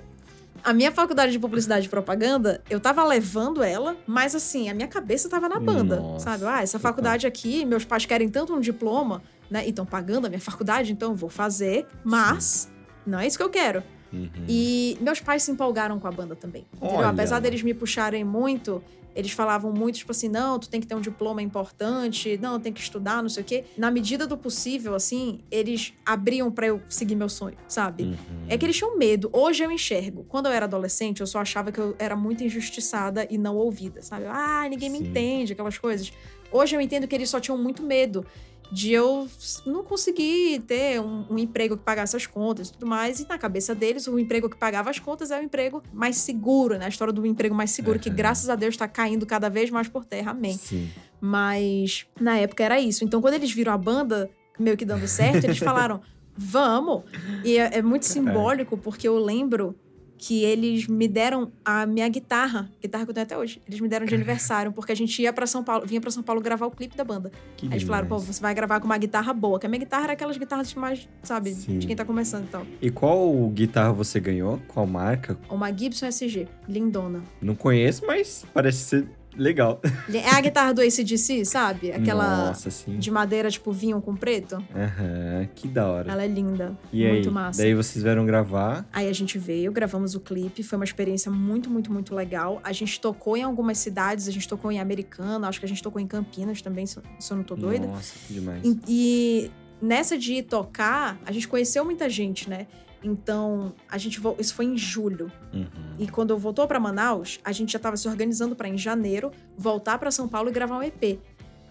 A minha faculdade de publicidade e propaganda, eu tava levando ela, mas assim, a minha cabeça tava na banda, Nossa, sabe? Ah, essa faculdade aqui, meus pais querem tanto um diploma, né? E estão pagando a minha faculdade, então eu vou fazer, mas não é isso que eu quero. Uhum. E meus pais se empolgaram com a banda também. Apesar deles me puxarem muito, eles falavam muito, tipo assim, não, tu tem que ter um diploma importante, não, tem que estudar, não sei o quê. Na medida do possível, assim, eles abriam pra eu seguir meu sonho, sabe? Uhum. É que eles tinham medo. Hoje eu enxergo. Quando eu era adolescente, eu só achava que eu era muito injustiçada e não ouvida, sabe? Ah, ninguém me Sim. entende, aquelas coisas. Hoje eu entendo que eles só tinham muito medo de eu não conseguir ter um, um emprego que pagasse as contas e tudo mais. E na cabeça deles, o emprego que pagava as contas é o emprego mais seguro, né? A história do emprego mais seguro, que Aham. graças a Deus tá caindo cada vez mais por terra. Amém. Sim. Mas na época era isso. Então, quando eles viram a banda meio que dando certo, eles falaram: vamos! E é, é muito simbólico, porque eu lembro que eles me deram a minha guitarra, guitarra que eu tenho até hoje. Eles me deram de aniversário, porque a gente ia pra São Paulo, vinha pra São Paulo gravar o clipe da banda. Que Aí eles falaram, pô, você vai gravar com uma guitarra boa, que a minha guitarra era aquelas guitarras mais, sabe, Sim. de quem tá começando e tal. E qual guitarra você ganhou? Qual marca? Uma Gibson SG, lindona. Não conheço, mas parece ser legal. É a guitarra do ACDC, sabe? Aquela Nossa, sim. de madeira, tipo, vinho com preto. Aham, que da hora. Ela é linda. E muito aí? massa. Daí vocês vieram gravar. Aí a gente veio, gravamos o clipe, foi uma experiência muito, muito, muito legal. A gente tocou em algumas cidades, a gente tocou em Americana, acho que a gente tocou em Campinas também, se se eu não tô doida. Nossa, que demais. E, e nessa de ir tocar, a gente conheceu muita gente, né? Então, a gente isso foi em julho. Uhum. E quando eu voltou pra Manaus, a gente já tava se organizando pra em janeiro voltar pra São Paulo e gravar um EP.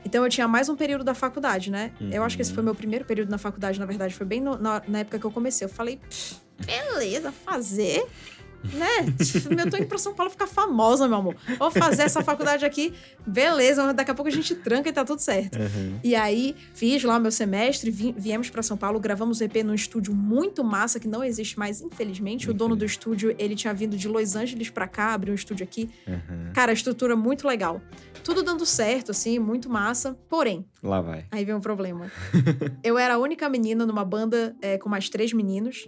Então eu tinha mais um período da faculdade, né? Eu acho que esse Uhum. foi meu primeiro período na faculdade, na verdade, foi bem no- na, na época que eu comecei. Eu falei, "Pff, beleza, fazer, né? Eu tô indo pra São Paulo ficar famosa, meu amor. Vou fazer essa faculdade aqui, beleza, daqui a pouco a gente tranca e tá tudo certo. Uhum. E aí, fiz lá meu semestre, vi- viemos pra São Paulo, gravamos o EP num estúdio muito massa, que não existe mais, infelizmente. O dono do estúdio, ele tinha vindo de Los Angeles pra cá, abriu um estúdio aqui. Uhum. Cara, estrutura muito legal. Tudo dando certo, assim, muito massa. Porém, Lá vai. aí vem um problema. Eu era a única menina numa banda é, com mais três meninos.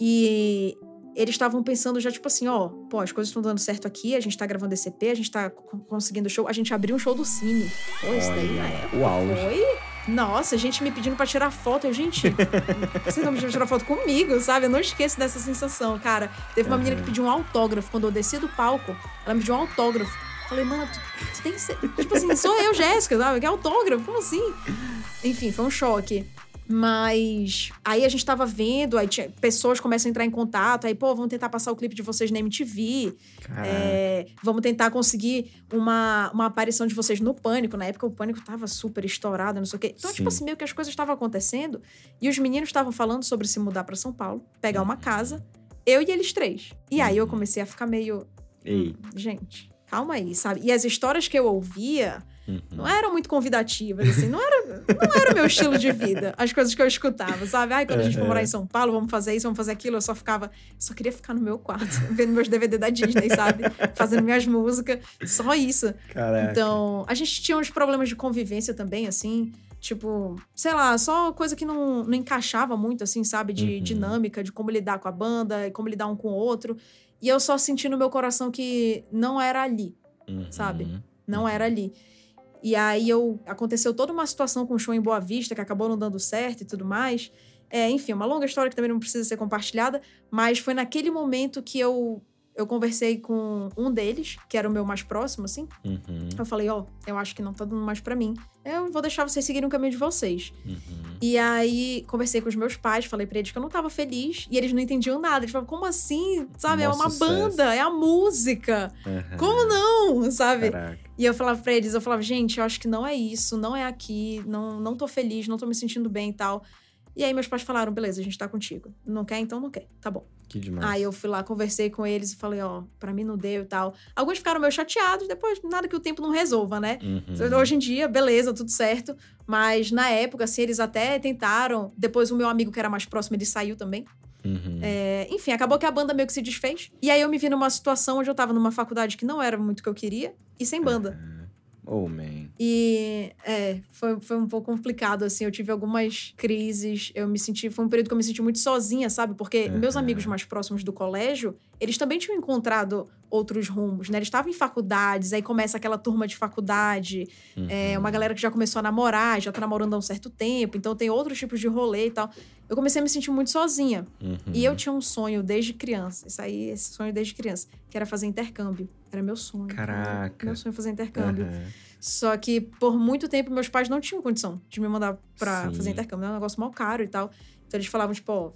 E eles estavam pensando já, tipo assim, ó, pô, as coisas estão dando certo aqui, a gente tá gravando esse EP, a gente tá co- conseguindo show. A gente abriu um show do Cine. Pô, isso daí na época o auge. foi... Nossa, gente me pedindo pra tirar foto. Eu, gente, vocês estão me pedindo pra tirar foto comigo, sabe? Eu não esqueço dessa sensação, cara. Teve uma menina que pediu um autógrafo. Quando eu desci do palco, ela me pediu um autógrafo. Falei, mano, tu, tu tem que ser. Tipo assim, sou eu, Jéssica, sabe? Que autógrafo? Como assim? Enfim, foi um choque. Mas aí a gente tava vendo, aí tinha, pessoas começam a entrar em contato, aí, pô, vamos tentar passar o clipe de vocês na MTV. É, vamos tentar conseguir uma, uma aparição de vocês no Pânico. Na época o Pânico tava super estourado, não sei o quê. Então, Sim. tipo assim, meio que as coisas estavam acontecendo. E os meninos estavam falando sobre se mudar pra São Paulo, pegar uma casa. Eu e eles três. E aí eu comecei a ficar meio... Ei. "Hum, gente, calma aí, sabe? E as histórias que eu ouvia Uhum. não eram muito convidativas, assim. Não era, não era o meu estilo de vida. As coisas que eu escutava, sabe? Ai, quando a gente for morar em São Paulo, vamos fazer isso, vamos fazer aquilo. Eu só ficava... Só queria ficar no meu quarto, vendo meus DVD da Disney, sabe? Fazendo minhas músicas. Só isso. Caraca. Então, a gente tinha uns problemas de convivência também, assim. Tipo, sei lá, só coisa que não, não encaixava muito, assim, sabe? De Uhum. dinâmica, de como lidar com a banda, e como lidar um com o outro. E eu só senti no meu coração que não era ali, Uhum. sabe? não era ali. E aí eu aconteceu toda uma situação com o show em Boa Vista que acabou não dando certo e tudo mais. É, enfim, uma longa história que também não precisa ser compartilhada, mas foi naquele momento que eu eu conversei com um deles, que era o meu mais próximo, assim. Uhum. Eu falei, ó, eu acho que não tá dando mais pra mim. Eu vou deixar vocês seguirem o caminho de vocês. Uhum. E aí, conversei com os meus pais, falei pra eles que eu não tava feliz. E eles não entendiam nada. Eles falavam, como assim? Sabe, é uma sucesso. banda, é a música. Uhum. Como não? Sabe? Caraca. E eu falava pra eles, eu falava, gente, eu acho que não é isso, não é aqui, não, não tô feliz, não tô me sentindo bem e tal. E aí meus pais falaram, beleza, a gente tá contigo. Não quer, então não quer. Tá bom. Que demais. Aí eu fui lá, conversei com eles e falei, ó, pra mim não deu e tal. Alguns ficaram meio chateados, depois nada que o tempo não resolva, né? Uhum. Hoje em dia, beleza, tudo certo. Mas na época, assim, eles até tentaram. Depois o meu amigo que era mais próximo, ele saiu também. Uhum. É, enfim, acabou que a banda meio que se desfez. E aí eu me vi numa situação onde eu tava numa faculdade que não era muito o que eu queria e sem banda. Uhum. Oh, man. E é, foi, foi um pouco complicado, assim. Eu tive algumas crises. Eu me senti. Foi um período que eu me senti muito sozinha, sabe? Porque Uhum. meus amigos mais próximos do colégio, eles também tinham encontrado outros rumos, né? Eles estavam em faculdades, aí começa aquela turma de faculdade. É, uma galera que já começou a namorar, já tá namorando há um certo tempo, então tem outros tipos de rolê e tal. Eu comecei a me sentir muito sozinha. Uhum. E eu tinha um sonho desde criança. Isso aí, esse sonho desde criança, que era fazer intercâmbio. Era meu sonho. cara. Caraca. Meu sonho fazer intercâmbio. Aham. Só que por muito tempo meus pais não tinham condição de me mandar pra Sim. fazer intercâmbio. É um negócio mal caro e tal. Então eles falavam, tipo, ó,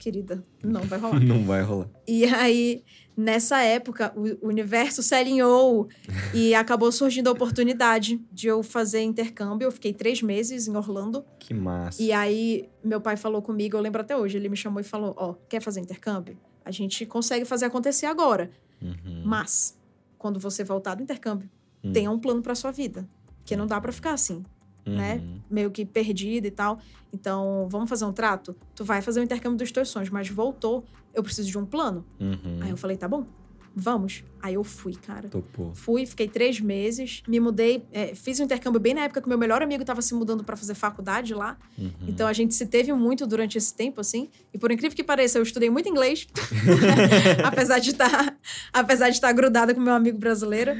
querida, não vai rolar. Não vai rolar. e aí, nessa época, o universo se alinhou e acabou surgindo a oportunidade de eu fazer intercâmbio. Eu fiquei três meses em Orlando. Que massa. E aí, meu pai falou comigo, eu lembro até hoje, ele me chamou e falou: Ó, quer fazer intercâmbio? A gente consegue fazer acontecer agora. Uhum. Mas, quando você voltar do intercâmbio, Hum. tenha um plano pra sua vida. Porque não dá pra ficar assim, né? Uhum. Meio que perdida e tal. Então, vamos fazer um trato? Tu vai fazer o intercâmbio dos teus sonhos, mas voltou, eu preciso de um plano. Uhum. Aí eu falei, tá bom, vamos. Aí eu fui, cara. Topou. Fui, fiquei três meses, me mudei, é, fiz um intercâmbio bem na época que meu melhor amigo tava se mudando pra fazer faculdade lá. Uhum. Então a gente se teve muito durante esse tempo, assim. E por incrível que pareça, eu estudei muito inglês. apesar de estar, apesar de estar grudada com meu amigo brasileiro.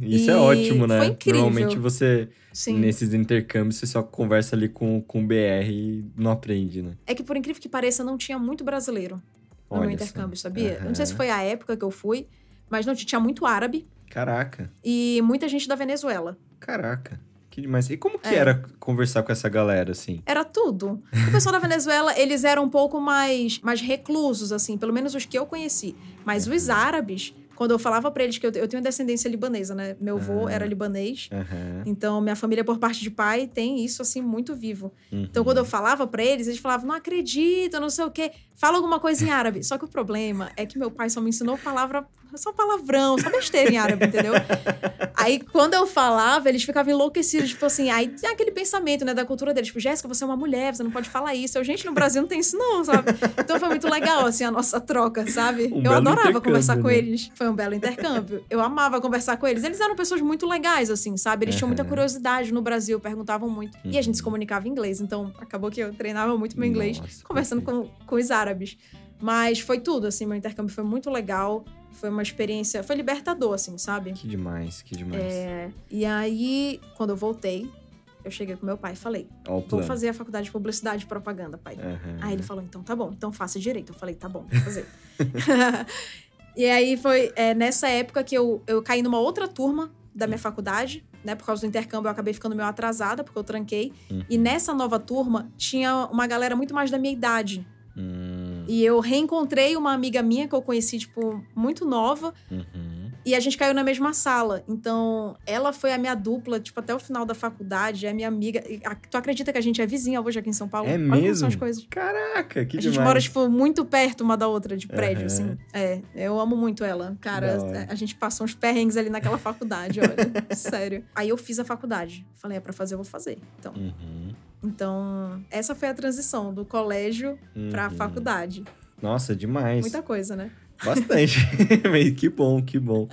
Isso E é ótimo, né? foi incrível. Normalmente você, Sim. nesses intercâmbios, você só conversa ali com, com o BR e não aprende, né? É que por incrível que pareça, não tinha muito brasileiro no Olha meu só. intercâmbio, sabia? Eu não sei se foi a época que eu fui, mas não tinha muito árabe Caraca, e muita gente da Venezuela. caraca. Que demais. E como que É. era conversar com essa galera, assim? Era tudo. O pessoal da Venezuela, eles eram um pouco mais, mais reclusos, assim, pelo menos os que eu conheci. Mas os árabes, quando eu falava pra eles que eu, eu tenho descendência libanesa, né? Meu avô Ah. era libanês. Então, minha família, por parte de pai, tem isso, assim, muito vivo. Uhum. Então, quando eu falava pra eles, eles falavam, não acredito, não sei o quê. Fala alguma coisa em árabe. Só que o problema é que meu pai só me ensinou palavra, só palavrão, só besteira em árabe, entendeu? Aí, quando eu falava, eles ficavam enlouquecidos, tipo assim, aí tem aquele pensamento, né, da cultura deles, tipo, Jéssica, você é uma mulher, você não pode falar isso. Eu, gente, no Brasil não tem isso não, sabe? Então foi muito legal, assim, a nossa troca, sabe? Um eu adorava conversar intercâmbio, com né? eles. Foi um belo intercâmbio. Eu amava conversar com eles. Eles eram pessoas muito legais, assim, sabe? Eles tinham muita curiosidade no Brasil, perguntavam muito. E a gente se Uhum. comunicava em inglês, então acabou que eu treinava muito meu inglês, Nossa, conversando com, com os árabes. Mas foi tudo, assim, meu intercâmbio foi muito legal. Foi uma experiência, foi libertador, assim, sabe? Que demais, que demais. É, e aí, quando eu voltei, eu cheguei com meu pai e falei: Vou fazer a faculdade de publicidade e propaganda, pai. Aham. Aí ele falou, então tá bom, então faça direito. Eu falei, tá bom, vou fazer. e aí foi é, nessa época que eu, eu caí numa outra turma da minha faculdade, né? Por causa do intercâmbio, eu acabei ficando meio atrasada, porque eu tranquei. Uhum. E nessa nova turma, tinha uma galera muito mais da minha idade. Hum, E eu reencontrei uma amiga minha que eu conheci, tipo, muito nova. uhum. E a gente caiu na mesma sala. Então, ela foi a minha dupla, tipo, até o final da faculdade. É a minha amiga. A- Tu acredita que a gente é vizinha hoje aqui em São Paulo? É Olha mesmo? são as coisas. Caraca, que a gente demais. mora, tipo, muito perto uma da outra, de prédio, Aham. assim. É, eu amo muito ela. Cara, hora. a gente passou uns perrengues ali naquela faculdade, olha. Sério. Aí eu fiz a faculdade. Falei, é pra fazer, eu vou fazer. Então, Uhum. Então essa foi a transição do colégio Uhum. faculdade. Nossa, demais. Muita coisa, né? Bastante. Que bom, que bom.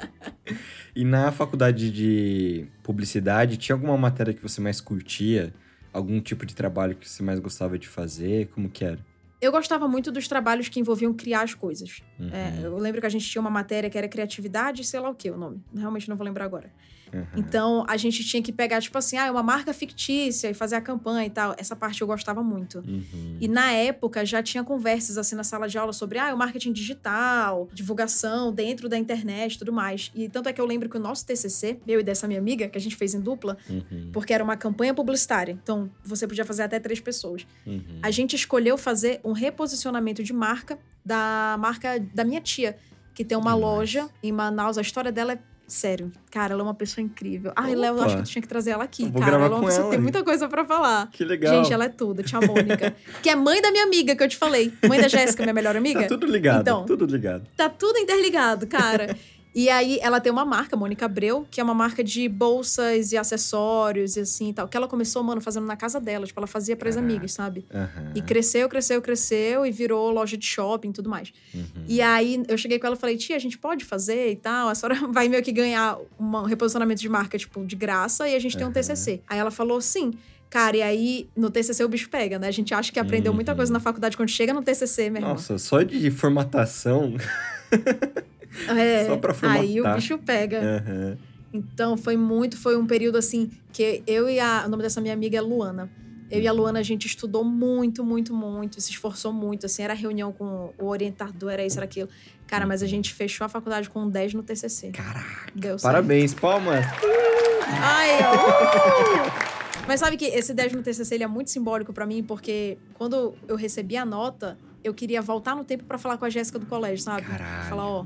E na faculdade de publicidade, tinha alguma matéria que você mais curtia? Algum tipo de trabalho que você mais gostava de fazer? Como que era? Eu gostava muito dos trabalhos que envolviam criar as coisas. Uhum. É, eu lembro que a gente tinha uma matéria que era criatividade, sei lá o que o nome. Realmente não vou lembrar agora. Uhum. Então, a gente tinha que pegar, tipo assim, ah, uma marca fictícia e fazer a campanha e tal. Essa parte eu gostava muito. Uhum. E na época já tinha conversas assim na sala de aula sobre ah, o marketing digital, divulgação dentro da internet e tudo mais. E tanto é que eu lembro que o nosso TCC, eu e dessa minha amiga, que a gente fez em dupla, Uhum. porque era uma campanha publicitária. Então você podia fazer até três pessoas. Uhum. A gente escolheu fazer um reposicionamento de marca da marca da minha tia, que tem uma Demais. loja em Manaus. A história dela é. Sério, cara, ela é uma pessoa incrível. Ai, Léo, eu acho que tu tinha que trazer ela aqui, vou cara. gravar Ela é uma pessoa que ela. tem muita coisa pra falar. Que legal. Gente, ela é tudo, tia Mônica. que é mãe da minha amiga, que eu te falei. Mãe da Jéssica, minha melhor amiga. Tá tudo ligado, Então. tudo ligado. Tá tudo interligado, cara. E aí ela tem uma marca, Mônica Abreu, que é uma marca de bolsas e acessórios e assim e tal. Que ela começou, mano, fazendo na casa dela. Tipo, ela fazia pras Caraca. amigas, sabe? E cresceu, cresceu, cresceu e virou loja de shopping e tudo mais. Uhum. E aí eu cheguei com ela e falei, tia, a gente pode fazer e tal. A senhora vai meio que ganhar um reposicionamento de marca, tipo, de graça, e a gente tem um. TCC. Aí ela falou, sim. Cara, e aí no TCC o bicho pega, né? A gente acha que aprendeu muita Uhum. coisa na faculdade quando chega no TCC, meu irmão. Nossa, só de formatação. É, só pra aí o formatar. bicho pega. Aham. Então foi muito, foi um período assim que eu e a. O nome dessa minha amiga é Luana. Eu e a Luana, a gente estudou muito, muito, muito, se esforçou muito, assim, era reunião com o orientador, era isso, era aquilo. Cara, mas a gente fechou a faculdade com 10 no TCC. Caraca. Deu certo. Parabéns, palmas. Ai, ó. Mas sabe que esse 10 no TCC ele é muito simbólico pra mim, porque quando eu recebi a nota, eu queria voltar no tempo pra falar com a Jéssica do colégio, sabe? Caralho. Falar, ó,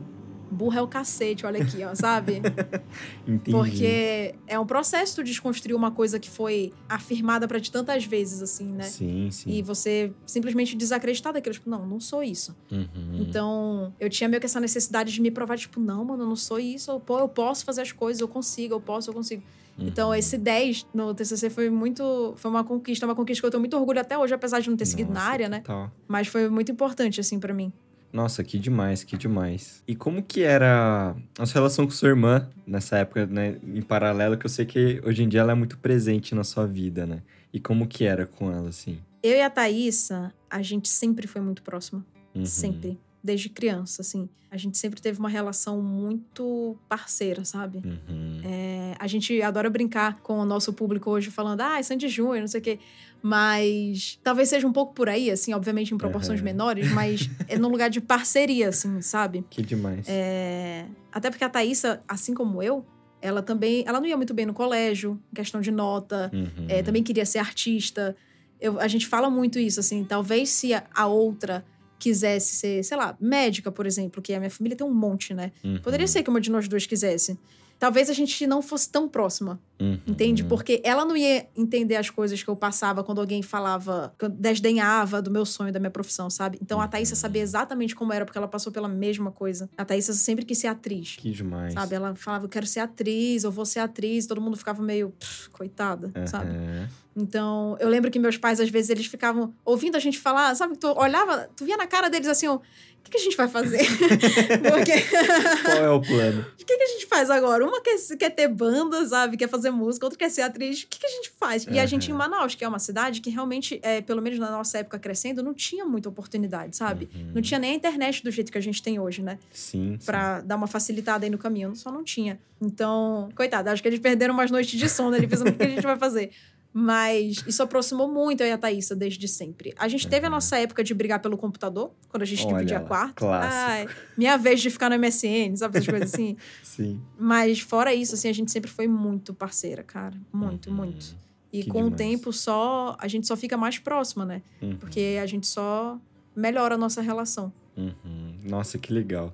burra é o cacete, olha aqui, ó, sabe? Entendi. Porque é um processo de desconstruir uma coisa que foi afirmada pra ti tantas vezes, assim, né? Sim, sim. E você simplesmente desacreditar daquilo, tipo, não, não sou isso. Uhum. Então, eu tinha meio que essa necessidade de me provar, tipo, não, mano, eu não sou isso, eu, pô, eu posso fazer as coisas, eu consigo, eu posso, eu consigo. Uhum. Então, esse 10 no TCC foi muito. Foi uma conquista, uma conquista que eu tenho muito orgulho até hoje, apesar de não ter seguido na área, né? total. Mas foi muito importante, assim, pra mim. Nossa, que demais, que demais. E como que era a sua relação com sua irmã nessa época, né? Em paralelo, que eu sei que hoje em dia ela é muito presente na sua vida, né? E como que era com ela, assim? Eu e a Thaísa, a gente sempre foi muito próxima. Uhum. Sempre. Desde criança, assim. A gente sempre teve uma relação muito parceira, sabe? Uhum. É, a gente adora brincar com o nosso público hoje, falando, ah, é Sandy Júnior, não sei o quê. Mas talvez seja um pouco por aí, assim, obviamente em proporções Aham. menores, mas é num lugar de parceria, assim, sabe? Que demais. É, Até porque a Thaísa, assim como eu, ela também. Ela não ia muito bem no colégio, questão de nota, Uhum. é, também queria ser artista. Eu- a gente fala muito isso, assim, talvez se a, a outra quisesse ser, sei lá, médica, por exemplo, que a minha família tem um monte, né? Uhum. Poderia ser que uma de nós duas quisesse. Talvez a gente não fosse tão próxima, Uhum. entende? Porque ela não ia entender as coisas que eu passava quando alguém falava, eu desdenhava do meu sonho, da minha profissão, sabe? Então a Thaísa sabia exatamente como era, porque ela passou pela mesma coisa. A Thaísa sempre quis ser atriz. Que demais. Sabe? Ela falava, eu quero ser atriz, eu vou ser atriz. Todo mundo ficava meio, "Pff, coitada, sabe? Então, eu lembro que meus pais, às vezes, eles ficavam ouvindo a gente falar, sabe? Tu olhava, tu via na cara deles assim, o que, que a gente vai fazer? Porque, Qual é o plano? o que, que a gente faz agora? Uma quer, quer ter banda, sabe? Quer fazer música, outra quer ser atriz. O que, que a gente faz? E a gente em. Manaus, que é uma cidade que realmente, é, pelo menos na nossa época crescendo, não tinha muita oportunidade, sabe? Uhum. Não tinha nem a internet do jeito que a gente tem hoje, né? Sim, sim. Pra dar uma facilitada aí no caminho. Só não tinha. Então, coitado, acho que eles perderam umas noites de sono ali pensando o que a gente vai fazer. Mas isso aproximou muito eu e a Thaísa desde sempre. A gente teve a nossa época de brigar pelo computador, quando a gente Olha dividia lá, quarto. clássico. Ai, minha vez de ficar no MSN, sabe essas coisas assim? Sim. Mas fora isso, assim, a gente sempre foi muito parceira, cara. Muito, Uhum. muito. E Que com o demais. tempo só, a gente só fica mais próxima, né? Uhum. Porque a gente só melhora a nossa relação. Uhum. Nossa, que legal.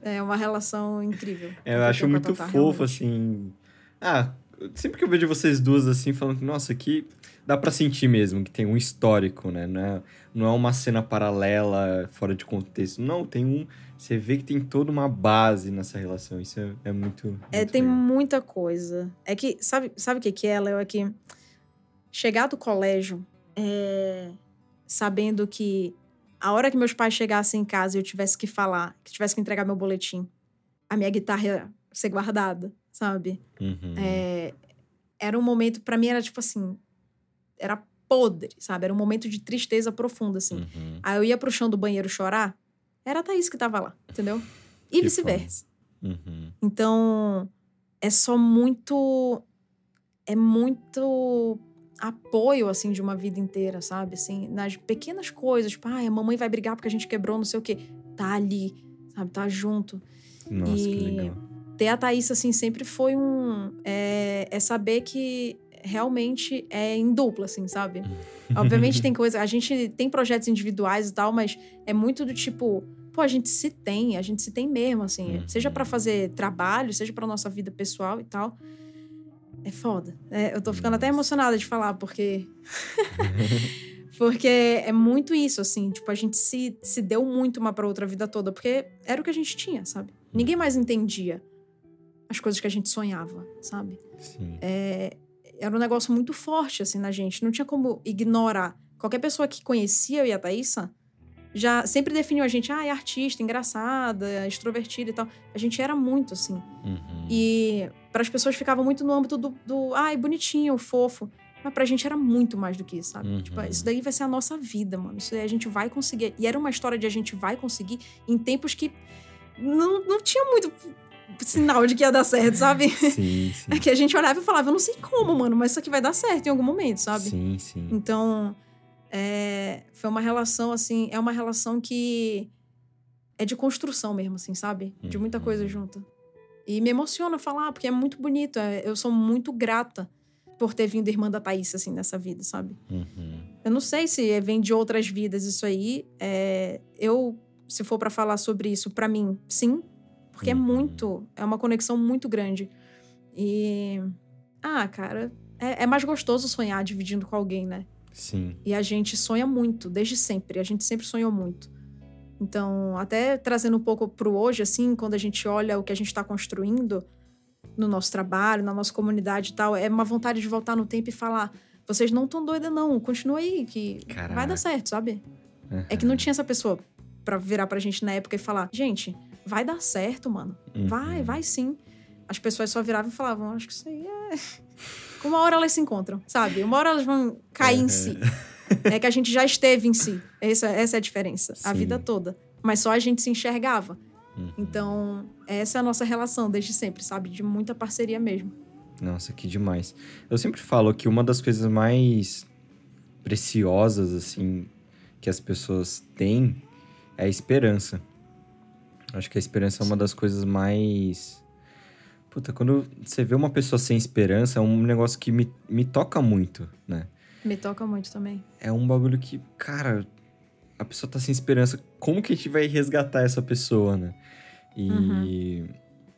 É uma relação incrível. É, Eu acho muito fofo, realmente. assim. Ah, sempre que eu vejo vocês duas assim, falando que, nossa, aqui dá pra sentir mesmo que tem um histórico, né? Não é, não é uma cena paralela, fora de contexto. Não, tem um. Você vê que tem toda uma base nessa relação. Isso é, é muito. É, muito tem legal. muita coisa. É que, sabe, sabe o que que é, Léo? É que chegar do colégio é, sabendo que a hora que meus pais chegassem em casa e eu tivesse que falar, que tivesse que entregar meu boletim, a minha guitarra ia ser guardada, sabe? Uhum. É, era um momento, pra mim era tipo assim, era podre, sabe? Era um momento de tristeza profunda, assim. Uhum. Aí eu ia pro chão do banheiro chorar, era a Thaís que tava lá, entendeu? E Que vice-versa. Uhum. Então, é só muito. É muito apoio, assim, de uma vida inteira, sabe? Assim, nas pequenas coisas. Tipo, ai, a mamãe vai brigar porque a gente quebrou não sei o quê. Tá ali, sabe? Tá junto. Nossa, que E- legal. Ter a Thaís, assim, sempre foi um. É, é saber que realmente é em dupla, assim, sabe? Obviamente tem coisa. A gente tem projetos individuais e tal, mas é muito do tipo. Pô, a gente se tem, a gente se tem mesmo, assim. Uhum. Seja pra fazer trabalho, seja pra nossa vida pessoal e tal. É foda. É, eu tô ficando até emocionada de falar, porque. Porque é muito isso, assim. Tipo, a gente se, se deu muito uma pra outra a vida toda. Porque era o que a gente tinha, sabe? Ninguém mais entendia as coisas que a gente sonhava, sabe? Sim. É, era um negócio muito forte, assim, na gente. Não tinha como ignorar. Qualquer pessoa que conhecia eu e a Thaísa já sempre definiu a gente, ah, é artista, engraçada, extrovertida e tal. A gente era muito, assim. Uhum. E para as pessoas ficava muito no âmbito do, do ai, bonitinho, fofo. Mas pra gente era muito mais do que isso, sabe? Uhum. Tipo, isso daí vai ser a nossa vida, mano. Isso daí a gente vai conseguir. E era uma história de a gente vai conseguir em tempos que não, não tinha muito sinal de que ia dar certo, sabe? Sim, sim. É que a gente olhava e falava, eu não sei como, mano, mas isso aqui vai dar certo em algum momento, sabe? Sim, sim. Então, é, foi uma relação, assim, é uma relação que é de construção mesmo, assim, sabe? De muita coisa Uhum. junta. E me emociona falar, porque é muito bonito. é- eu sou muito grata por ter vindo irmã da Thaís, assim, nessa vida, sabe? Uhum. Eu não sei se vem de outras vidas isso aí. é, eu, se for pra falar sobre isso, pra mim, sim. Porque é Uhum. muito. É uma conexão muito grande. E. Ah, cara. É, é mais gostoso sonhar dividindo com alguém, né? Sim. E a gente sonha muito, desde sempre. A gente sempre sonhou muito. Então, até trazendo um pouco pro hoje, assim, quando a gente olha o que a gente tá construindo no nosso trabalho, na nossa comunidade e tal, é uma vontade de voltar no tempo e falar: vocês não tão doidas, não, continua aí, que vai Caraca. dar certo, sabe? É que não tinha essa pessoa pra virar pra gente na época e falar: gente, vai dar certo, mano. Vai, Uhum. vai sim. As pessoas só viravam e falavam: acho que isso aí é. Uma hora elas se encontram, sabe? Uma hora elas vão cair em si. É que a gente já esteve em si. Essa, essa é a diferença. A Sim. vida toda. Mas só a gente se enxergava. Uhum. Então, essa é a nossa relação desde sempre, sabe? De muita parceria mesmo. Nossa, que demais. Eu sempre falo que uma das coisas mais preciosas, assim, que as pessoas têm é a esperança. Acho que a esperança é uma das coisas mais. Puta, quando você vê uma pessoa sem esperança, é um negócio que me, me toca muito, né? Me toca muito também. É um bagulho que, cara, a pessoa tá sem esperança. Como que a gente vai resgatar essa pessoa, né? E. Uhum.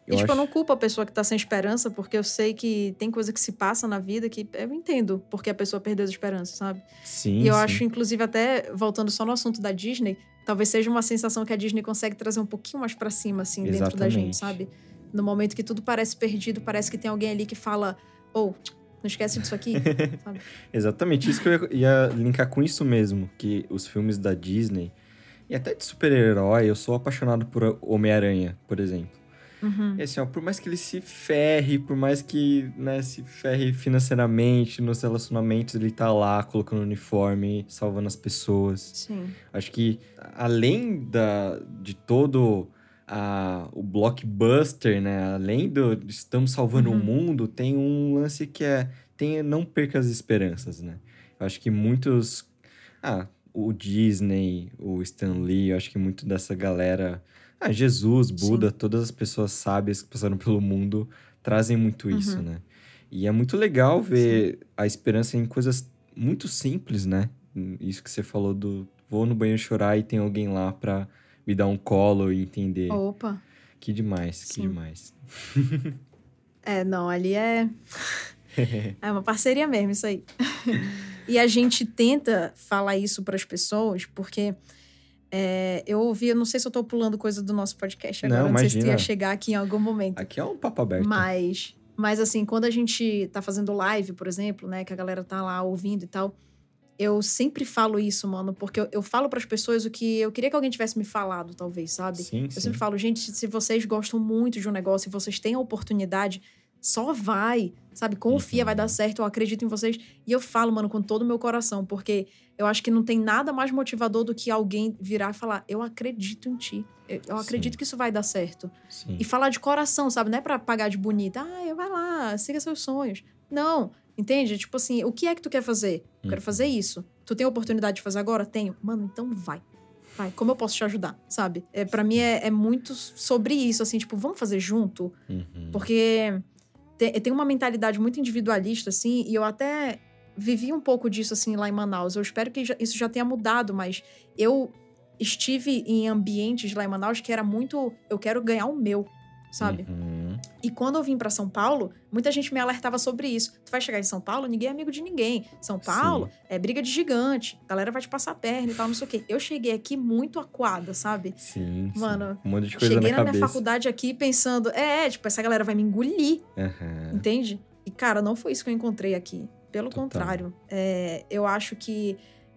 Eu e, tipo, eu acho- não culpo a pessoa que tá sem esperança, porque eu sei que tem coisa que se passa na vida que eu entendo porque a pessoa perdeu as esperanças, sabe? Sim, E eu sim. acho, inclusive, até voltando só no assunto da Disney, talvez seja uma sensação que a Disney consegue trazer um pouquinho mais pra cima, assim, dentro da gente, Exatamente. sabe? No momento que tudo parece perdido, parece que tem alguém ali que fala, ou, não esquece disso aqui, sabe? Exatamente, isso que eu ia linkar com isso mesmo, que os filmes da Disney, e até de super-herói, eu sou apaixonado por Homem-Aranha, por exemplo. Uhum. E assim, ó, por mais que ele se ferre, por mais que, né, se ferre financeiramente, nos relacionamentos, ele tá lá colocando uniforme, salvando as pessoas. Sim. Acho que além da, de todo a, o blockbuster, né? Além do estamos salvando o Uhum. mundo, tem um lance que é tem, não perca as esperanças, né? Eu acho que muitos. Ah, o Disney, o Stan Lee, eu acho que muito dessa galera. Ah, Jesus, Buda, todas as pessoas sábias que passaram pelo mundo trazem muito isso, Uhum. né? E é muito legal ver a esperança em coisas muito simples, né? Isso que você falou do vou no banheiro chorar e tem alguém lá pra me dar um colo e entender. Opa. Que demais, que Sim. demais. É, não, ali é. é uma parceria mesmo, isso aí. e a gente tenta falar isso para as pessoas, porque é, eu ouvi, eu não sei se eu tô pulando coisa do nosso podcast agora, Não, não, sei se tu ia chegar aqui em algum momento. Aqui é um papo aberto. Mas, mas assim, quando a gente tá fazendo live, por exemplo, né, que a galera tá lá ouvindo e tal, eu sempre falo isso, mano, porque eu, eu falo pras pessoas o que eu queria que alguém tivesse me falado, talvez, sabe? Sim, Eu sim. sempre falo, gente, se vocês gostam muito de um negócio e vocês têm a oportunidade, só vai, sabe? Confia, Uhum. vai dar certo, eu acredito em vocês. E eu falo, mano, com todo o meu coração, porque eu acho que não tem nada mais motivador do que alguém virar e falar, eu acredito em ti. Eu, acredito que isso vai dar certo. Sim. E falar de coração, sabe? Não é pra pagar de bonita. Ah, vai lá, siga seus sonhos. Não, entende? Tipo assim, o que é que tu quer fazer? Eu quero Uhum. fazer isso. Tu tem a oportunidade de fazer agora? Tenho. Mano, então vai. Vai. Como eu posso te ajudar, sabe? É, para mim é, é muito sobre isso, assim, tipo, vamos fazer junto? Uhum. Porque te- tem uma mentalidade muito individualista, assim, e eu até vivi um pouco disso, assim, lá em Manaus. Eu espero que isso já tenha mudado, mas eu estive em ambientes lá em Manaus que era muito. Eu quero ganhar o meu, sabe? Uhum. E quando eu vim pra São Paulo, muita gente me alertava sobre isso. Tu vai chegar em São Paulo, ninguém é amigo de ninguém. São Paulo Sim. é briga de gigante. A galera vai te passar a perna e tal, não sei o quê. Eu cheguei aqui muito acuada, sabe? Sim, sim. Mano, Um monte de coisa Cheguei na na, cabeça. minha faculdade aqui pensando, é, tipo, essa galera vai me engolir, Aham. entende? E, cara, não foi isso que eu encontrei aqui. Pelo Total. contrário, é, eu acho que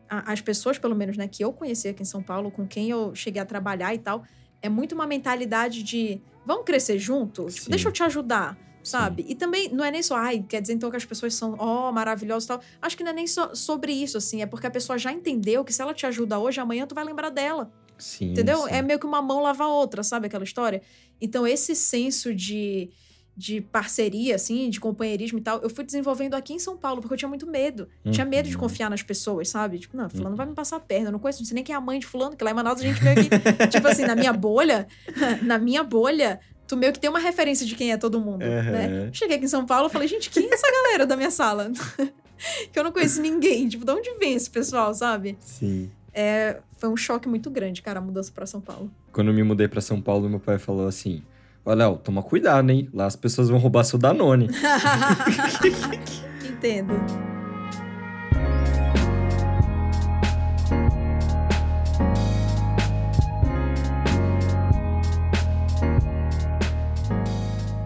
a- as pessoas, pelo menos, né, que eu conheci aqui em São Paulo, com quem eu cheguei a trabalhar e tal, é muito uma mentalidade de vamos crescer juntos? Tipo, Sim. deixa eu te ajudar. Sabe? E também não é nem só, ai, quer dizer então que as pessoas são, ó, maravilhosas e tal. Acho que não é nem só sobre isso, assim. É porque a pessoa já entendeu que se ela te ajuda hoje, amanhã tu vai lembrar dela. Sim. Entendeu? sim. É meio que uma mão lava a outra, sabe aquela história? Então, esse senso de, de parceria, assim, de companheirismo e tal, eu fui desenvolvendo aqui em São Paulo, porque eu tinha muito medo. Tinha medo de Uhum. confiar nas pessoas, sabe? Tipo, não, fulano Uhum. vai me passar a perna, eu não conheço, não sei nem quem é a mãe de fulano, que lá em Manaus a gente meio que, tipo assim, na minha bolha, na minha bolha, tu meio que tem uma referência de quem é todo mundo, né? Aham. Cheguei aqui em São Paulo, falei, gente, quem é essa galera da minha sala? que eu não conheço ninguém, tipo, de onde vem esse pessoal, sabe? Sim. É, foi um choque muito grande, cara, a mudança pra São Paulo. Quando eu me mudei pra São Paulo, meu pai falou assim: Ó, Léo, toma cuidado, hein? Lá as pessoas vão roubar seu Danone. Entendo.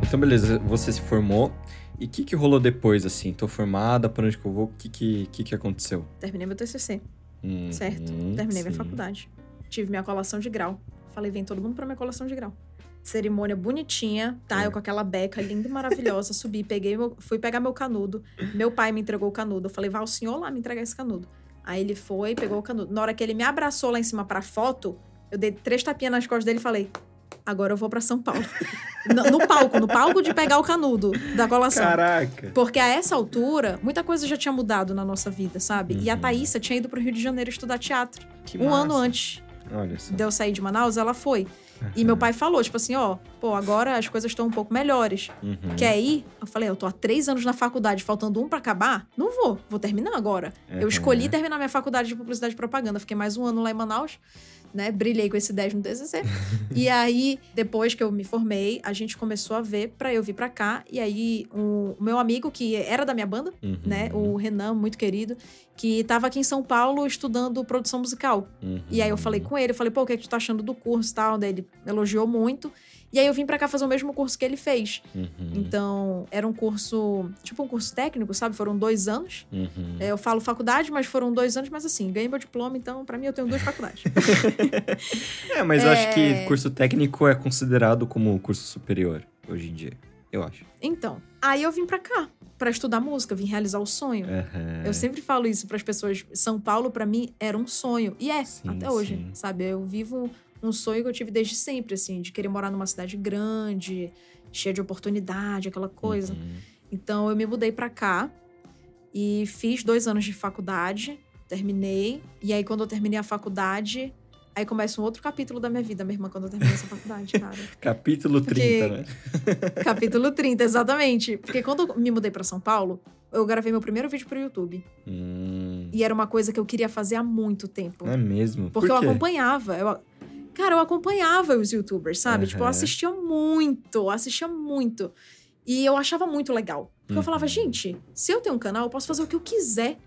Então, beleza, você se formou. E o que, que rolou depois, assim? Tô formada, pra onde que eu vou? O que, que, que, que aconteceu? Terminei meu TCC, Hum, certo? Terminei minha sim. faculdade. Tive minha colação de grau. Falei, vem todo mundo pra minha colação de grau. Cerimônia bonitinha, tá? É. Eu com aquela beca linda e maravilhosa. Subi, peguei, meu- fui pegar meu canudo. Meu pai me entregou o canudo. Eu falei, vai o senhor lá me entregar esse canudo. Aí ele foi, pegou o canudo. Na hora que ele me abraçou lá em cima pra foto, eu dei três tapinhas nas costas dele e falei, agora eu vou pra São Paulo. no, no palco, no palco de pegar o canudo da colação. Caraca! Porque a essa altura, muita coisa já tinha mudado na nossa vida, sabe? E a Uhum. Thaísa tinha ido pro Rio de Janeiro estudar teatro. Que um massa. ano antes Olha só. de eu sair de Manaus, ela foi. E meu pai falou, tipo assim, ó, pô, agora as coisas estão um pouco melhores. Uhum. Quer ir? Eu falei, eu tô há três anos na faculdade, faltando um pra acabar? Não vou, vou terminar agora. Eu Uhum. escolhi terminar minha faculdade de publicidade e propaganda. Fiquei mais um ano lá em Manaus, né? Brilhei com esse 10 no TCC. e aí, depois que eu me formei, a gente começou a ver pra eu vir pra cá. E aí, o meu amigo, que era da minha banda, Uhum. né? O Renan, muito querido, que tava aqui em São Paulo estudando produção musical. Uhum. E aí eu falei com ele, eu falei, pô, o que, é que tu tá achando do curso e tal? Daí ele elogiou muito. E aí eu vim pra cá fazer o mesmo curso que ele fez. Uhum. Então, era um curso, tipo um curso técnico, sabe? Foram dois anos. Uhum. É, Eu falo faculdade, mas foram dois anos, mas assim, ganhei meu diploma, então pra mim eu tenho duas faculdades. É, mas eu acho que É. curso técnico é considerado como curso superior hoje em dia. Eu acho. então, aí eu vim pra cá pra estudar música, vim realizar o sonho. Aham. Eu sempre falo isso pras pessoas. São Paulo, pra mim, era um sonho. E é, Sim, até hoje, sim. sabe? Eu vivo um sonho que eu tive desde sempre, assim, de querer morar numa cidade grande, cheia de oportunidade, aquela coisa. Uhum. Então eu me mudei pra cá e fiz dois anos de faculdade, terminei. E aí, quando eu terminei a faculdade, aí começa um outro capítulo da minha vida, minha irmã, quando eu terminei essa faculdade, cara. Capítulo Porque- 30, né? Capítulo 30, exatamente. Porque quando eu me mudei pra São Paulo, eu gravei meu primeiro vídeo pro YouTube. Hum, E era uma coisa que eu queria fazer há muito tempo. não é mesmo? Porque Por eu acompanhava. Eu, cara, eu acompanhava os youtubers, sabe? Tipo, eu assistia muito, assistia muito. E eu achava muito legal. Porque eu falava, Uhum. gente, se eu tenho um canal, eu posso fazer o que eu quiser.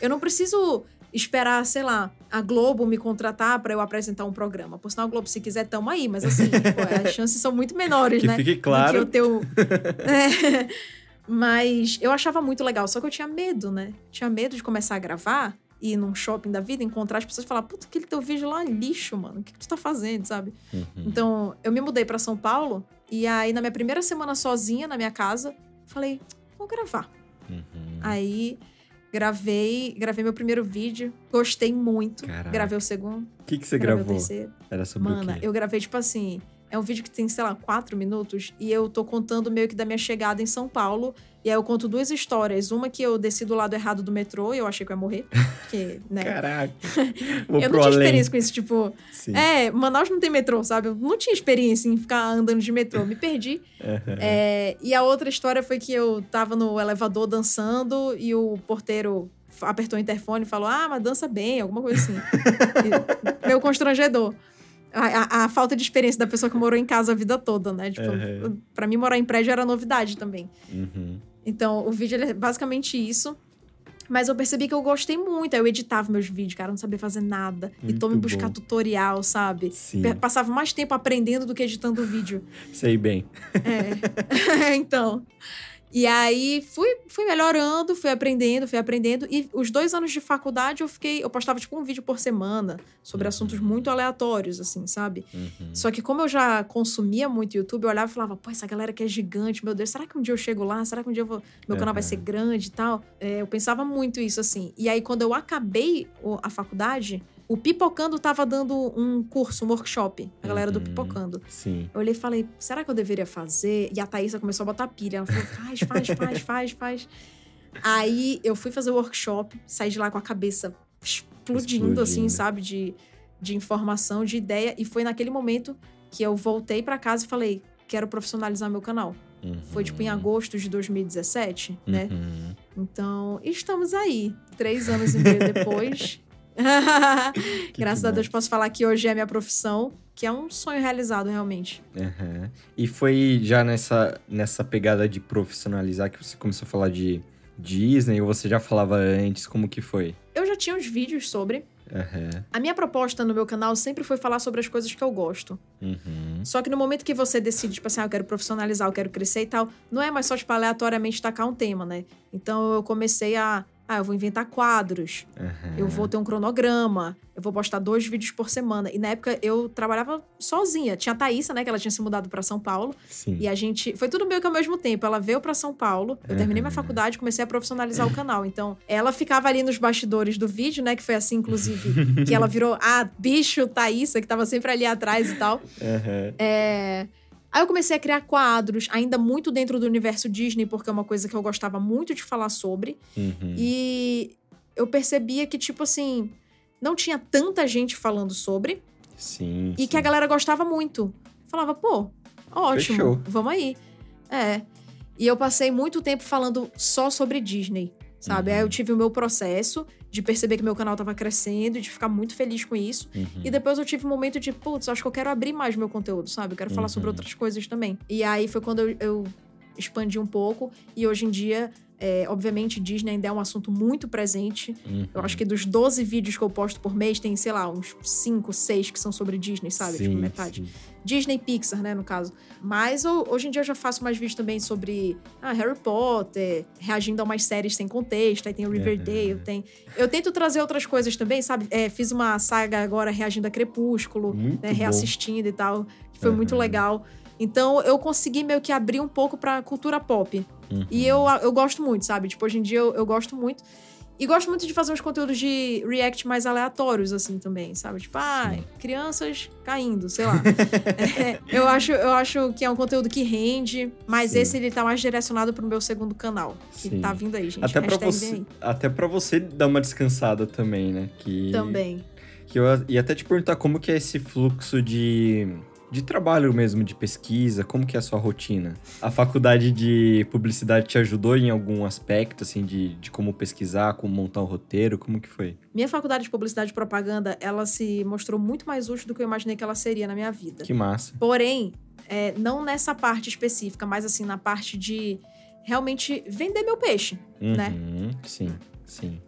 Eu não preciso esperar, sei lá, a Globo me contratar pra eu apresentar um programa. Por sinal, a Globo, se quiser, tamo aí. Mas assim, pô, as chances são muito menores, Que né? fique do claro. que eu É. Mas eu achava muito legal, só que eu tinha medo, né? Tinha medo de começar a gravar ir num shopping da vida, encontrar as pessoas e falar: Puta, aquele teu vídeo lá é lixo, mano. O que, que tu tá fazendo, sabe? Uhum. Então, eu me mudei pra São Paulo e aí, na minha primeira semana sozinha na minha casa, falei: Vou gravar. Uhum. Aí. Gravei, gravei meu primeiro vídeo, gostei muito. Caraca. Gravei o segundo, O que, que você gravou? Era sobre Mana, o quê? eu gravei, tipo assim. É um vídeo que tem, sei lá, quatro minutos. E eu tô contando meio que da minha chegada em São Paulo. E aí eu conto duas histórias. Uma que eu desci do lado errado do metrô e eu achei que eu ia morrer. Porque, né? Caraca. Vou eu não tinha além. experiência com isso, tipo. Sim. É, Manaus não tem metrô, sabe? Eu não tinha experiência em ficar andando de metrô. Me perdi. É, e a outra história foi que eu tava no elevador dançando e o porteiro apertou o interfone e falou: Ah, mas dança bem, alguma coisa assim. Meio constrangedor. A, a- a falta de experiência da pessoa que morou em casa a vida toda, né? Tipo, Uhum. pra mim morar em prédio era novidade também. Uhum. Então, o vídeo é basicamente isso. Mas eu percebi que eu gostei muito. Aí eu editava meus vídeos, cara, não sabia fazer nada. e tô me Muito buscar bom. tutorial, sabe? Sim. Passava mais tempo aprendendo do que editando o vídeo. Sei bem. É. então. E aí fui, fui melhorando, fui aprendendo, fui aprendendo. E os dois anos de faculdade eu fiquei. Eu postava tipo um vídeo por semana sobre assuntos muito aleatórios, assim, sabe? Uhum. Só que como eu já consumia muito YouTube, eu olhava e falava, pô, essa galera que é gigante, meu Deus, será que um dia eu chego lá? Será que um dia vou- meu canal vai Aham. ser grande e tal? É, eu pensava muito isso, assim. E aí, quando eu acabei a faculdade, o Pipocando tava dando um curso, um workshop, a galera do Uhum. Pipocando. Sim. Eu olhei e falei, será que eu deveria fazer? E a Thaísa começou a botar pilha. Ela falou, faz, faz, faz, faz, faz. Aí eu fui fazer o workshop, saí de lá com a cabeça explodindo, assim, Explodindo. sabe? De, de informação, de ideia. E foi naquele momento que eu voltei pra casa e falei, quero profissionalizar meu canal. Foi tipo em Uhum. agosto de 2017, né? Uhum. Então, estamos aí, três anos e meio depois. Graças a Deus posso falar que hoje é a minha profissão, que é um sonho realizado realmente. Aham. E foi já nessa, nessa pegada de profissionalizar que você começou a falar de Disney, ou você já falava antes? Como que foi? Eu já tinha uns vídeos sobre. Aham. A minha proposta no meu canal sempre foi falar sobre as coisas que eu gosto. Uhum. Só que no momento que você decide, tipo assim, ah, eu quero profissionalizar, eu quero crescer e tal, não é mais só, tipo, aleatoriamente tacar um tema, né? Então eu comecei a. Ah, eu vou inventar quadros, Aham. eu vou ter um cronograma, eu vou postar dois vídeos por semana. E na época eu trabalhava sozinha. Tinha a Thaísa, né, que ela tinha se mudado pra São Paulo. Sim. E a gente. Foi tudo meio que ao mesmo tempo. Ela veio pra São Paulo, eu terminei minha Uhum. faculdade, comecei a profissionalizar o canal. Então, ela ficava ali nos bastidores do vídeo, né? Que foi assim, inclusive, que ela virou a bicho Thaísa, que tava sempre ali atrás e tal. Aham. É. Aí eu comecei a criar quadros, ainda muito dentro do universo Disney, porque é uma coisa que eu gostava muito de falar sobre. Uhum. E eu percebia que, tipo assim, não tinha tanta gente falando sobre Sim. e que a sim. galera gostava muito. Falava, pô, ótimo, Fechou. vamos aí. É. E eu passei muito tempo falando só sobre Disney, sabe? Uhum. Aí eu tive o meu processo de perceber que meu canal tava crescendo e de ficar muito feliz com isso. Uhum. E depois eu tive um momento de, putz, acho que eu quero abrir mais meu conteúdo, sabe? Eu quero falar sobre Uhum. outras coisas também. E aí foi quando eu, eu expandi um pouco. E hoje em dia, é, obviamente, Disney ainda é um assunto muito presente. Uhum. Eu acho que dos 12 vídeos que eu posto por mês, tem, sei lá, uns 5, 6 que são sobre Disney, sabe? tipo, Sim, metade. sim. Disney Pixar, né, no caso. Mas hoje em dia eu já faço mais vídeos também sobre ah, Harry Potter, reagindo a umas séries sem contexto, aí tem o Riverdale, Uhum. tem... Eu tento trazer outras coisas também, sabe? É, fiz uma saga agora reagindo a Crepúsculo, né, reassistindo e tal, que foi Uhum. muito legal. Então eu consegui meio que abrir um pouco pra cultura pop. Uhum. E eu, eu gosto muito, sabe? Tipo, hoje em dia eu, eu gosto muito. E gosto muito de fazer uns conteúdos de react mais aleatórios, assim, também, sabe? Tipo, ah, Sim. crianças caindo, sei lá. É, eu, acho, eu acho que é um conteúdo que rende, mas Sim. esse ele tá mais direcionado pro meu segundo canal, que Sim. tá vindo aí, gente. Até pra, você, vem até pra você dar uma descansada também, né? Que, aí. Também. Que eu ia até te perguntar como que é esse fluxo de, de trabalho mesmo, de pesquisa, como que é a sua rotina? A faculdade de publicidade te ajudou em algum aspecto, assim, de, de como pesquisar, como montar um roteiro, como que foi? Minha faculdade de publicidade e propaganda, ela se mostrou muito mais útil do que eu imaginei que ela seria na minha vida. Que massa. Porém, é, não nessa parte específica, mas assim, na parte de realmente vender meu peixe. Né? Uhum, Sim, sim.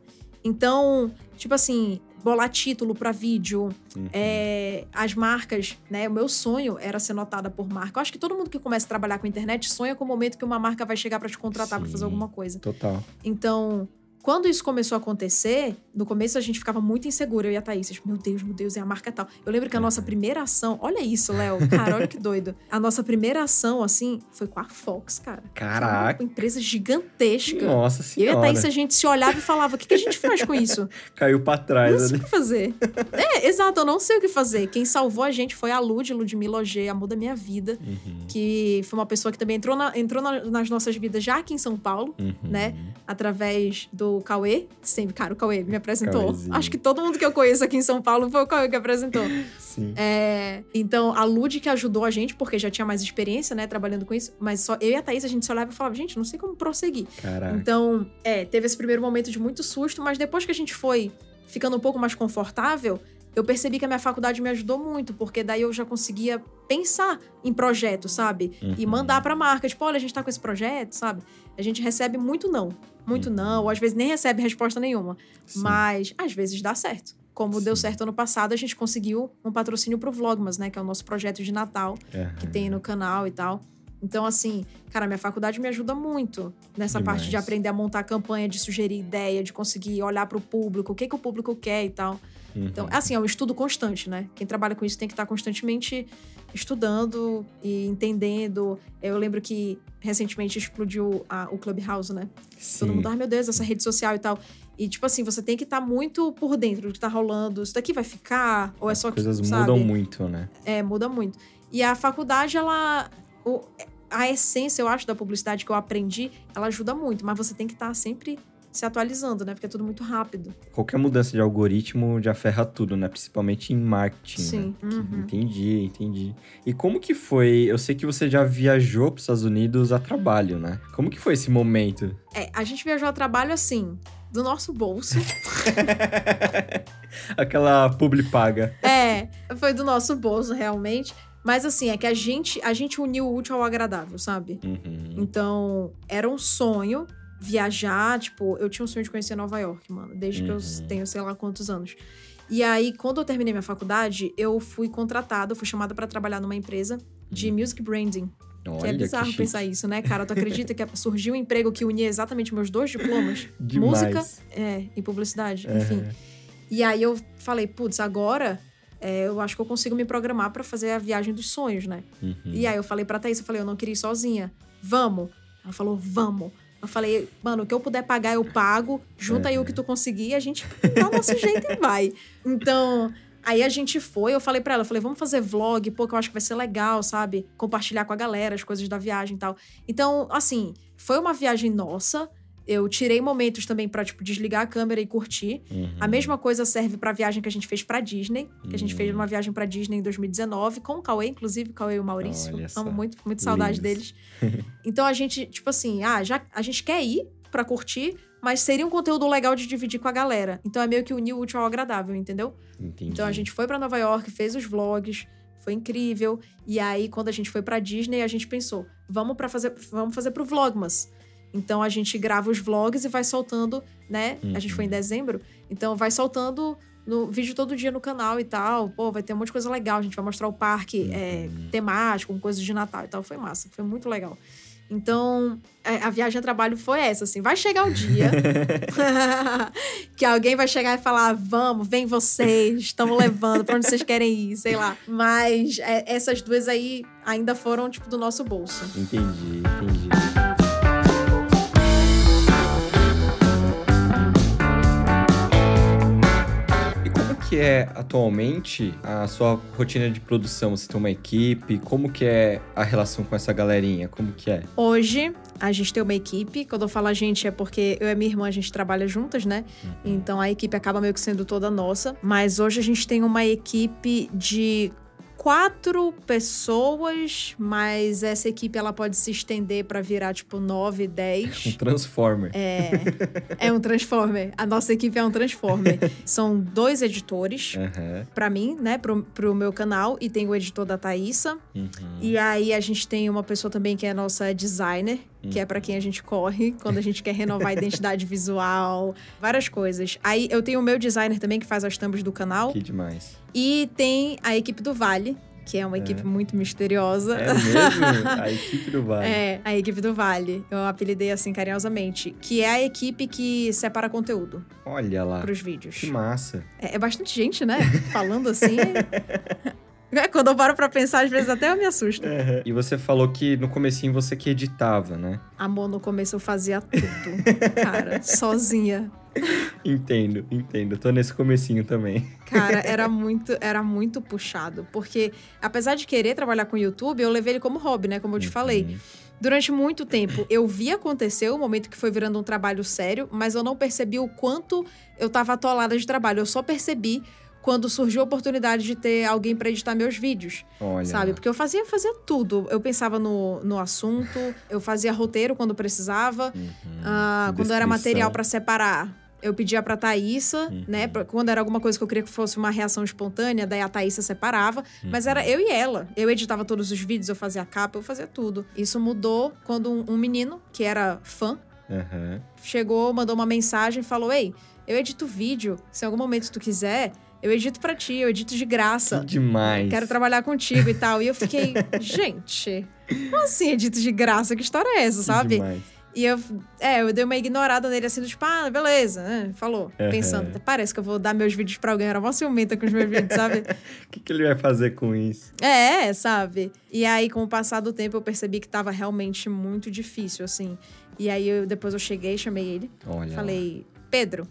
Então, tipo assim, bolar título pra vídeo, Uhum. é, as marcas, né? O meu sonho era ser notada por marca. Eu acho que todo mundo que começa a trabalhar com internet sonha com o momento que uma marca vai chegar pra te contratar pra Sim. fazer alguma coisa. Total. Então, quando isso começou a acontecer, no começo a gente ficava muito insegura, eu e a Thaís. tipo, Meu Deus, meu Deus, é a marca tal. Eu lembro que a nossa primeira ação, olha isso, Léo, cara, olha que doido. A nossa primeira ação, assim, foi com a Fox, cara. Caraca. Uma empresa gigantesca. Nossa Eu e a senhora. Thaís, a gente se olhava e falava: o que, que a gente faz com isso? Caiu pra Eu trás não sei ali. o que fazer. É, exato, eu não sei o que fazer. Quem salvou a gente foi a Lud, Ludmilla Ogê, amor da minha vida, Uhum, que foi uma pessoa que também entrou, na- entrou na- nas nossas vidas já aqui em São Paulo, uhum. né? Através do Cauê. Sempre, cara, o Cauê me apresentou. Acho que todo mundo que eu conheço aqui em São Paulo foi o Cauê que apresentou. Sim. É, então, a Lud que ajudou a gente, porque já tinha mais experiência, né, trabalhando com isso, mas só eu e a Thaís, a gente só olhava e falava, gente, não sei como prosseguir. Caraca. Então, é, teve esse primeiro momento de muito susto, mas depois que a gente foi ficando um pouco mais confortável, eu percebi que a minha faculdade me ajudou muito, porque daí eu já conseguia pensar em projeto, sabe? E Uhum. mandar pra marca, tipo, olha, a gente tá com esse projeto, sabe? A gente recebe muito não. Muito não, ou às vezes nem recebe resposta nenhuma. Sim. Mas às vezes dá certo. Como deu Sim. certo ano passado, a gente conseguiu um patrocínio pro Vlogmas, né? Que é o nosso projeto de Natal Aham. que tem no canal e tal. Então, assim, cara, minha faculdade me ajuda muito nessa parte de Demais. aprender a montar campanha, de sugerir ideia, de conseguir olhar pro público, o que, que o público quer e tal. Uhum. Então, assim, é um estudo constante, né? Quem trabalha com isso tem que estar constantemente estudando e entendendo. Eu lembro que recentemente explodiu a- o Clubhouse, né? Todo Sim. mundo, ai meu Deus, essa rede social e tal. E, tipo assim, você tem que estar muito por dentro do que tá rolando. Isso daqui vai ficar? Ou é só As coisas mudam muito, né? É, muda muito. E a faculdade, ela. o- a essência, eu acho, da publicidade que eu aprendi, ela ajuda muito, mas você tem que estar sempre se atualizando, né? Porque é tudo muito rápido. Qualquer mudança de algoritmo já ferra tudo, né? Principalmente em marketing. Sim. né? Uhum. Entendi, entendi. E como que foi? Eu sei que você já viajou para os Estados Unidos a trabalho, né? Como que foi esse momento? É, a gente viajou a trabalho assim, do nosso bolso. Aquela publi paga. é, foi do nosso bolso, realmente. Mas assim, é que a gente, a gente uniu o útil ao agradável, sabe? Uhum. Então, era um sonho viajar, tipo, eu tinha um sonho de conhecer Nova York, mano, desde que eu Uhum. tenho sei lá quantos anos. E aí, quando eu terminei minha faculdade, eu fui contratada, fui chamada pra trabalhar numa empresa de music branding. Olha, que é bizarro chique. pensar isso, né, cara? Tu acredita que surgiu um emprego que unia exatamente meus dois diplomas? Demais. Música é, e publicidade, enfim. Uhum. E aí eu falei, putz, agora é, eu acho que eu consigo me programar pra fazer a viagem dos sonhos, né? Uhum. E aí eu falei pra Thaís, eu falei, eu não queria ir sozinha. Vamos. Ela falou, vamos. Eu falei, mano, o que eu puder pagar, eu pago. Junta aí o que tu conseguir, a gente dá o nosso jeito e vai. Então, aí a gente foi, eu falei pra ela, eu falei, vamos fazer vlog, pô, que eu acho que vai ser legal, sabe? Compartilhar com a galera as coisas da viagem e tal. Então, assim, foi uma viagem nossa. Eu tirei momentos também pra, tipo, desligar a câmera e curtir. Uhum. A mesma coisa serve pra viagem que a gente fez pra Disney, que a gente fez uma viagem pra Disney em 2019 com o Cauê, inclusive, o Cauê e o Maurício. Olha. Amo muito, muito saudade Lindos. deles. então a gente, tipo assim, ah, já a gente quer ir pra curtir, mas seria um conteúdo legal de dividir com a galera. Então é meio que unir o útil ao agradável, entendeu? Entendi. Então a gente foi pra Nova York, fez os vlogs, foi incrível. E aí quando a gente foi pra Disney, a gente pensou, vamos para fazer, vamos fazer pro Vlogmas. Então a gente grava os vlogs e vai soltando, né? A gente foi em Uhum. dezembro, então vai soltando no vídeo todo dia no canal e tal. Pô, vai ter um monte de coisa legal. A gente vai mostrar o parque é, Uhum. temático, com coisas de Natal e tal. Foi massa, foi muito legal. Então, é, a viagem a trabalho foi essa, assim. Vai chegar o dia que alguém vai chegar e falar: vamos, vem vocês, estamos levando, pra onde vocês querem ir, sei lá. Mas é, essas duas aí ainda foram, tipo, do nosso bolso. Entendi, entendi. Que é atualmente a sua rotina de produção? Você tem uma equipe? Como que é a relação com essa galerinha? Como que é? Hoje, a gente tem uma equipe. Quando eu falo a gente, é porque eu e minha irmã, a gente trabalha juntas, né? Então a equipe acaba meio que sendo toda nossa. Mas hoje a gente tem uma equipe de quatro pessoas, mas essa equipe ela pode se estender pra virar tipo nove, Um dez. Transformer. É, é um Transformer. A nossa equipe é um Transformer. São dois editores. Aham. Pra mim, né, pro, pro meu canal, e tem o editor da Thaísa. Uhum. E aí a gente tem uma pessoa também que é a nossa designer, que é pra quem a gente corre quando a gente quer renovar a identidade visual, várias coisas. Aí eu tenho o meu designer também que faz as thumbs do canal Que demais. E tem a equipe do Vale, que é uma equipe muito misteriosa. É mesmo? A equipe do Vale. É, a equipe do Vale. Eu apelidei assim carinhosamente, que é a equipe que separa conteúdo Olha lá. pros vídeos. Que massa. É, é bastante gente, né? Falando assim. É, Quando eu paro pra pensar, às vezes até eu me assusto. E você falou que no comecinho você que editava, né? Amor, no começo eu fazia tudo, cara, sozinha. Entendo, entendo. Tô nesse comecinho também. Cara, era muito, era muito puxado. Porque, apesar de querer trabalhar com YouTube, eu levei ele como hobby, né? Como eu te falei. Uhum. Durante muito tempo, eu vi acontecer o momento que foi virando um trabalho sério, mas eu não percebi o quanto eu tava atolada de trabalho. Eu só percebi quando surgiu a oportunidade de ter alguém pra editar meus vídeos. Olha. Sabe? Porque eu fazia, fazia tudo. Eu pensava no, no assunto, eu fazia roteiro quando precisava. Uhum. Ah, quando era material pra separar, eu pedia pra Thaísa, né? pra- Quando era alguma coisa que eu queria que fosse uma reação espontânea, daí a Thaísa separava. Mas era eu e ela. Eu editava todos os vídeos, eu fazia a capa, eu fazia tudo. Isso mudou quando um, um menino, que era fã, Aham. chegou, mandou uma mensagem e falou: Ei, eu edito vídeo. Se em algum momento tu quiser, eu edito pra ti, eu edito de graça. Que demais. Quero trabalhar contigo e tal. E eu fiquei, gente, como assim edito de graça? Que história é essa, Que sabe? demais. E eu, é, eu dei uma ignorada nele assim, do tipo, ah, beleza, né? Falou. Aham. Pensando, "Até parece que eu vou dar meus vídeos pra alguém. Era mó ciumenta com os meus vídeos, sabe? O que, que ele vai fazer com isso? É, sabe? E aí, com o passar do tempo, eu percebi que tava realmente muito difícil, assim. E aí, eu, depois eu cheguei, chamei ele. Olha. Falei, Pedro.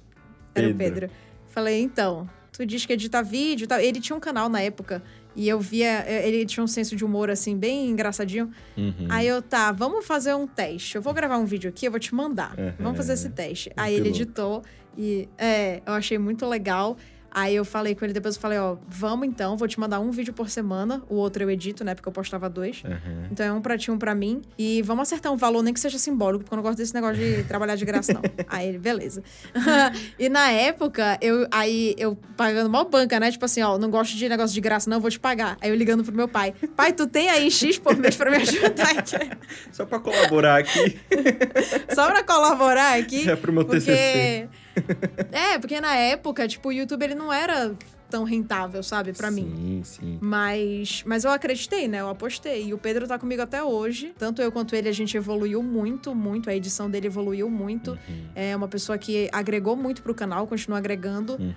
Era o Pedro. Pedro. Falei, então, tu diz que edita vídeo e tal. Ele tinha um canal na época. E eu via, ele tinha um senso de humor, assim, bem engraçadinho. Uhum. Aí eu, tá, vamos fazer um teste. Eu vou gravar um vídeo aqui, eu vou te mandar. Uhum. Vamos fazer esse teste. Muito Aí ele louco. editou e, é, eu achei muito legal. Aí eu falei com ele depois, eu falei, ó, vamos então, vou te mandar um vídeo por semana. O outro eu edito, né, porque eu postava dois. Aham. Então é um pra ti, um pra mim. E vamos acertar um valor, nem que seja simbólico, porque eu não gosto desse negócio de trabalhar de graça, não. Aí ele, beleza. e na época, eu aí eu pagando mal banca, né? Tipo assim, ó, não gosto de negócio de graça, não, vou te pagar. Aí eu ligando pro meu pai. Pai, tu tem aí X por mês pra me ajudar aqui? Só pra colaborar aqui. Só pra colaborar aqui. É pro meu porque... TCC. É, porque na época, tipo, o YouTube ele não era tão rentável, sabe, pra mim. Sim, sim. Mas, mas eu acreditei, né? Eu apostei. E o Pedro tá comigo até hoje. Tanto eu quanto ele, a gente evoluiu muito, muito. A edição dele evoluiu muito. Uhum. É uma pessoa que agregou muito pro canal, continua agregando. Uhum.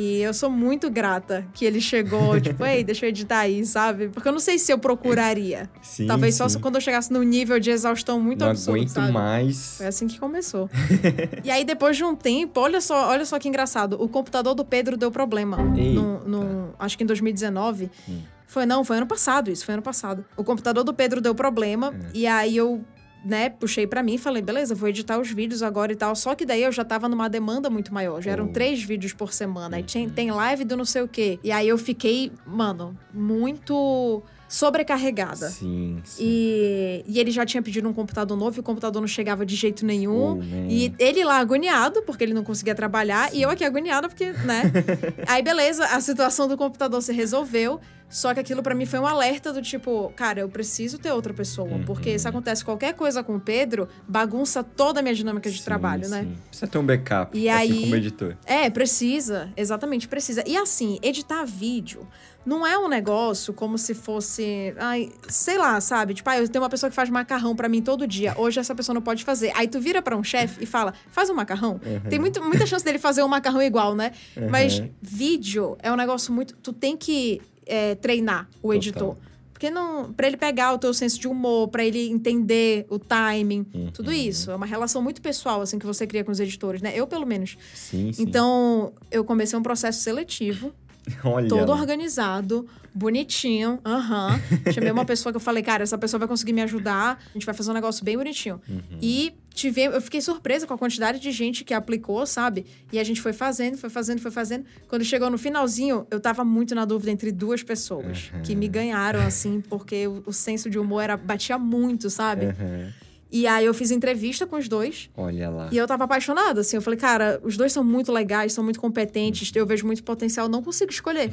E eu sou muito grata que ele chegou, tipo, ei, deixa eu editar aí, sabe? Porque eu não sei se eu procuraria. Sim, Talvez só sim. quando eu chegasse num nível de exaustão muito Não absurdo, aguento sabe? mais. Foi assim que começou. e aí, depois de um tempo, olha só, olha só que engraçado. O computador do Pedro deu problema. No, no- acho que em 2019. Hum. Foi, não, foi ano passado isso, foi ano passado. O computador do Pedro deu problema. É. E aí eu, né, puxei pra mim e falei, beleza, vou editar os vídeos agora e tal. Só que daí eu já tava numa demanda muito maior. Já eram Oh. três vídeos por semana. Uhum. tinha, tem live do não sei o quê. E aí eu fiquei, mano, muito sobrecarregada. Sim, sim. E, e ele já tinha pedido um computador novo e o computador não chegava de jeito nenhum. Oh. E ele lá agoniado, porque ele não conseguia trabalhar, e eu aqui agoniada, porque, né? Aí, beleza, a situação do computador se resolveu. Só que aquilo pra mim foi um alerta do tipo, cara, eu preciso ter outra pessoa. Uhum. Porque se acontece qualquer coisa com o Pedro, bagunça toda a minha dinâmica de Sim, trabalho, né? sim. Precisa ter um backup. E assim aí- como editor. É, precisa. Exatamente, precisa. E assim, editar vídeo não é um negócio como se fosse. Ai, sei lá, sabe? Tipo, ah, eu tenho uma pessoa que faz macarrão pra mim todo dia. Hoje essa pessoa não pode fazer. Aí tu vira pra um chefe e fala, faz um macarrão. Tem muito, muita chance dele fazer um macarrão igual, né? Mas Uhum. vídeo é um negócio muito. Tu tem que é, treinar o editor. Porque não, para ele pegar o teu senso de humor, pra ele entender o timing, Uhum. tudo isso. É uma relação muito pessoal, assim, que você cria com os editores, né? Eu, pelo menos. Sim, sim. Então, eu comecei um processo seletivo, Olha todo organizado, bonitinho. Aham. Chamei uma pessoa que eu falei, cara, essa pessoa vai conseguir me ajudar. A gente vai fazer um negócio bem bonitinho. Uhum. E tive, eu fiquei surpresa com a quantidade de gente que aplicou, sabe? E a gente foi fazendo, foi fazendo, foi fazendo. Quando chegou no finalzinho, eu tava muito na dúvida entre duas pessoas Uhum. que me ganharam, assim, porque o, o senso de humor era, batia muito, sabe? Uhum. E aí eu fiz entrevista com os dois. Olha lá. E eu tava apaixonada, assim. Eu falei, cara, os dois são muito legais, são muito competentes, eu vejo muito potencial, não consigo escolher.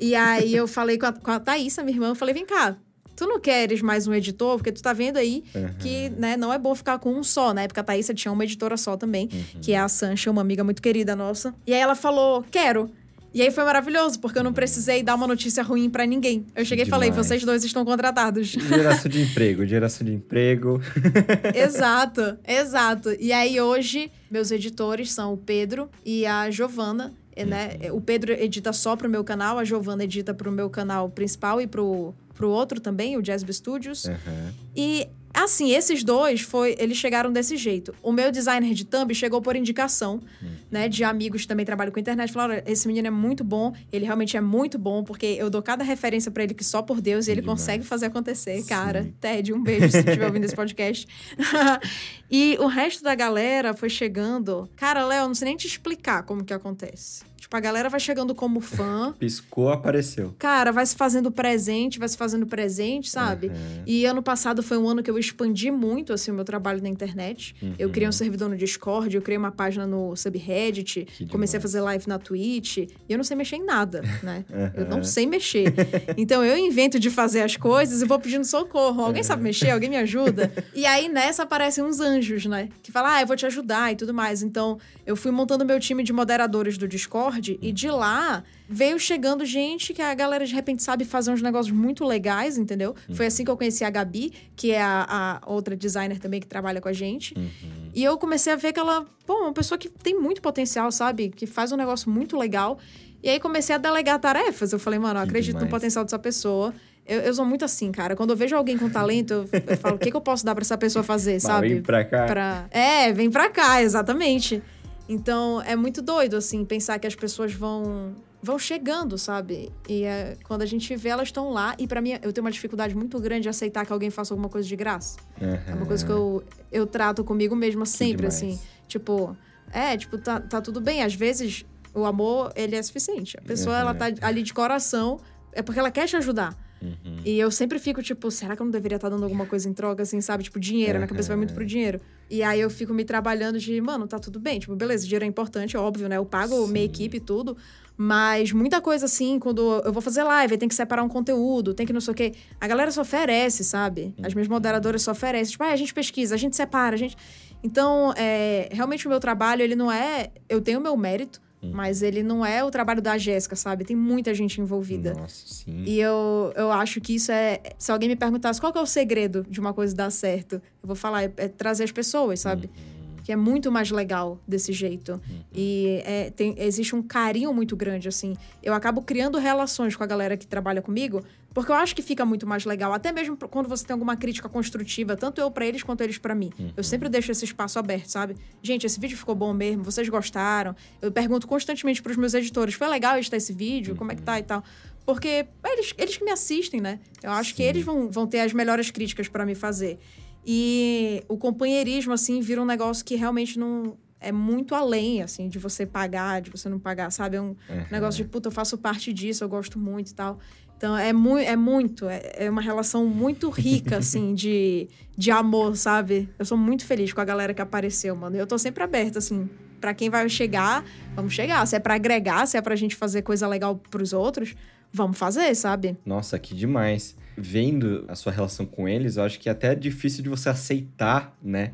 E aí eu falei com a, com a Thaísa, minha irmã, eu falei, vem cá, tu não queres mais um editor? Porque tu tá vendo aí que, né, não é bom ficar com um só. Na época a Thaísa tinha uma editora só também, que é a Sancha, uma amiga muito querida nossa. E aí ela falou, quero. E aí foi maravilhoso, porque eu não precisei dar uma notícia ruim pra ninguém. Eu cheguei e falei, Demais. vocês dois estão contratados. Geração de emprego, geração de emprego. exato, exato. E aí hoje, meus editores são o Pedro e a Giovana. Né? O Pedro edita só pro meu canal, a Giovana edita pro meu canal principal e pro, pro outro também, o Jazzby Studios. Uhum. E assim, esses dois foi, eles chegaram desse jeito. O meu designer de thumb chegou por indicação, né, de amigos que também trabalham com internet, falaram: "Olha, esse menino é muito bom, ele realmente é muito bom, porque eu dou cada referência pra ele que só por Deus e ele Demais. consegue fazer acontecer, cara. Sim. Ted, um beijo se estiver ouvindo esse podcast. e o resto da galera foi chegando. Cara, Léo, não sei nem te explicar como que acontece. Tipo, a galera vai chegando como fã. Piscou, apareceu. Cara, vai se fazendo presente, vai se fazendo presente, sabe? Uhum. E ano passado foi um ano que eu expandi muito, assim, o meu trabalho na internet. Eu criei um servidor no Discord, eu criei uma página no Subreddit, Que comecei a demais. fazer live na Twitch. E eu não sei mexer em nada, né? Eu não Uhum. sei mexer. Então eu invento de fazer as coisas e vou pedindo socorro. Alguém sabe mexer? Alguém me ajuda? E aí nessa aparecem uns anjos, né? Que falam, ah, eu vou te ajudar e tudo mais. Então eu fui montando meu time de moderadores do Discord e de lá veio chegando gente que a galera de repente sabe fazer uns negócios muito legais, entendeu? Foi assim que eu conheci a Gabi, que é a, a outra designer também que trabalha com a gente. Uhum. E eu comecei a ver que ela, pô, uma pessoa que tem muito potencial, sabe? Que faz um negócio muito legal. E aí comecei a delegar tarefas. Eu falei, mano, eu acredito no demais. potencial dessa pessoa. Eu, eu sou muito assim, cara. Quando eu vejo alguém com talento, eu, eu falo, o que, que eu posso dar pra essa pessoa fazer, Mas sabe? Vem pra cá. Pra... É, vem pra cá, exatamente. Então, é muito doido, assim, pensar que as pessoas vão vão chegando, sabe? E é, quando a gente vê, elas estão lá. E pra mim, eu tenho uma dificuldade muito grande de aceitar que alguém faça alguma coisa de graça. É uma coisa que eu, eu trato comigo mesma sempre, assim. Tipo, é, tipo, tá, tá tudo bem. Às vezes, o amor, ele é suficiente. A pessoa, ela tá ali de coração, é porque ela quer te ajudar. Uhum. E eu sempre fico, tipo, será que eu não deveria estar dando alguma coisa em troca, assim, sabe? Tipo, dinheiro, minha cabeça vai muito pro dinheiro. E aí eu fico me trabalhando de, mano, tá tudo bem. Tipo, beleza, dinheiro é importante, óbvio, né? Eu pago minha equipe e tudo. Mas muita coisa assim, quando eu vou fazer live, tem que separar um conteúdo, tem que não sei o quê. A galera só oferece, sabe? As minhas moderadoras só oferecem. Tipo, ah, a gente pesquisa, a gente separa, a gente. Então, é, realmente o meu trabalho, ele não é. Eu tenho o meu mérito, mas ele não é o trabalho da Jéssica, sabe? Tem muita gente envolvida. Nossa, sim. E eu, eu acho que isso é. Se alguém me perguntasse qual é o segredo de uma coisa dar certo, eu vou falar, é, é trazer as pessoas, sabe? Que é muito mais legal desse jeito. E é, tem, existe um carinho muito grande, assim. Eu acabo criando relações com a galera que trabalha comigo, porque eu acho que fica muito mais legal. Até mesmo quando você tem alguma crítica construtiva, tanto eu pra eles quanto eles pra mim. Eu sempre deixo esse espaço aberto, sabe? Gente, esse vídeo ficou bom mesmo, vocês gostaram. Eu pergunto constantemente pros meus editores: foi legal editar esse vídeo? Como é que tá e tal? Porque eles, eles que me assistem, né? Eu acho que eles vão, vão ter as melhores críticas pra me fazer. E o companheirismo, assim, vira um negócio que realmente não. É muito além, assim, de você pagar, de você não pagar, sabe? É um negócio de, puta, eu faço parte disso, eu gosto muito e tal. Então, é, mu é muito, é, é uma relação muito rica, assim, de, de amor, sabe? Eu sou muito feliz com a galera que apareceu, mano. Eu tô sempre aberta, assim, pra quem vai chegar, vamos chegar. Se é pra agregar, se é pra gente fazer coisa legal pros outros, vamos fazer, sabe? Nossa, que demais. Vendo a sua relação com eles, eu acho que é até difícil de você aceitar, né?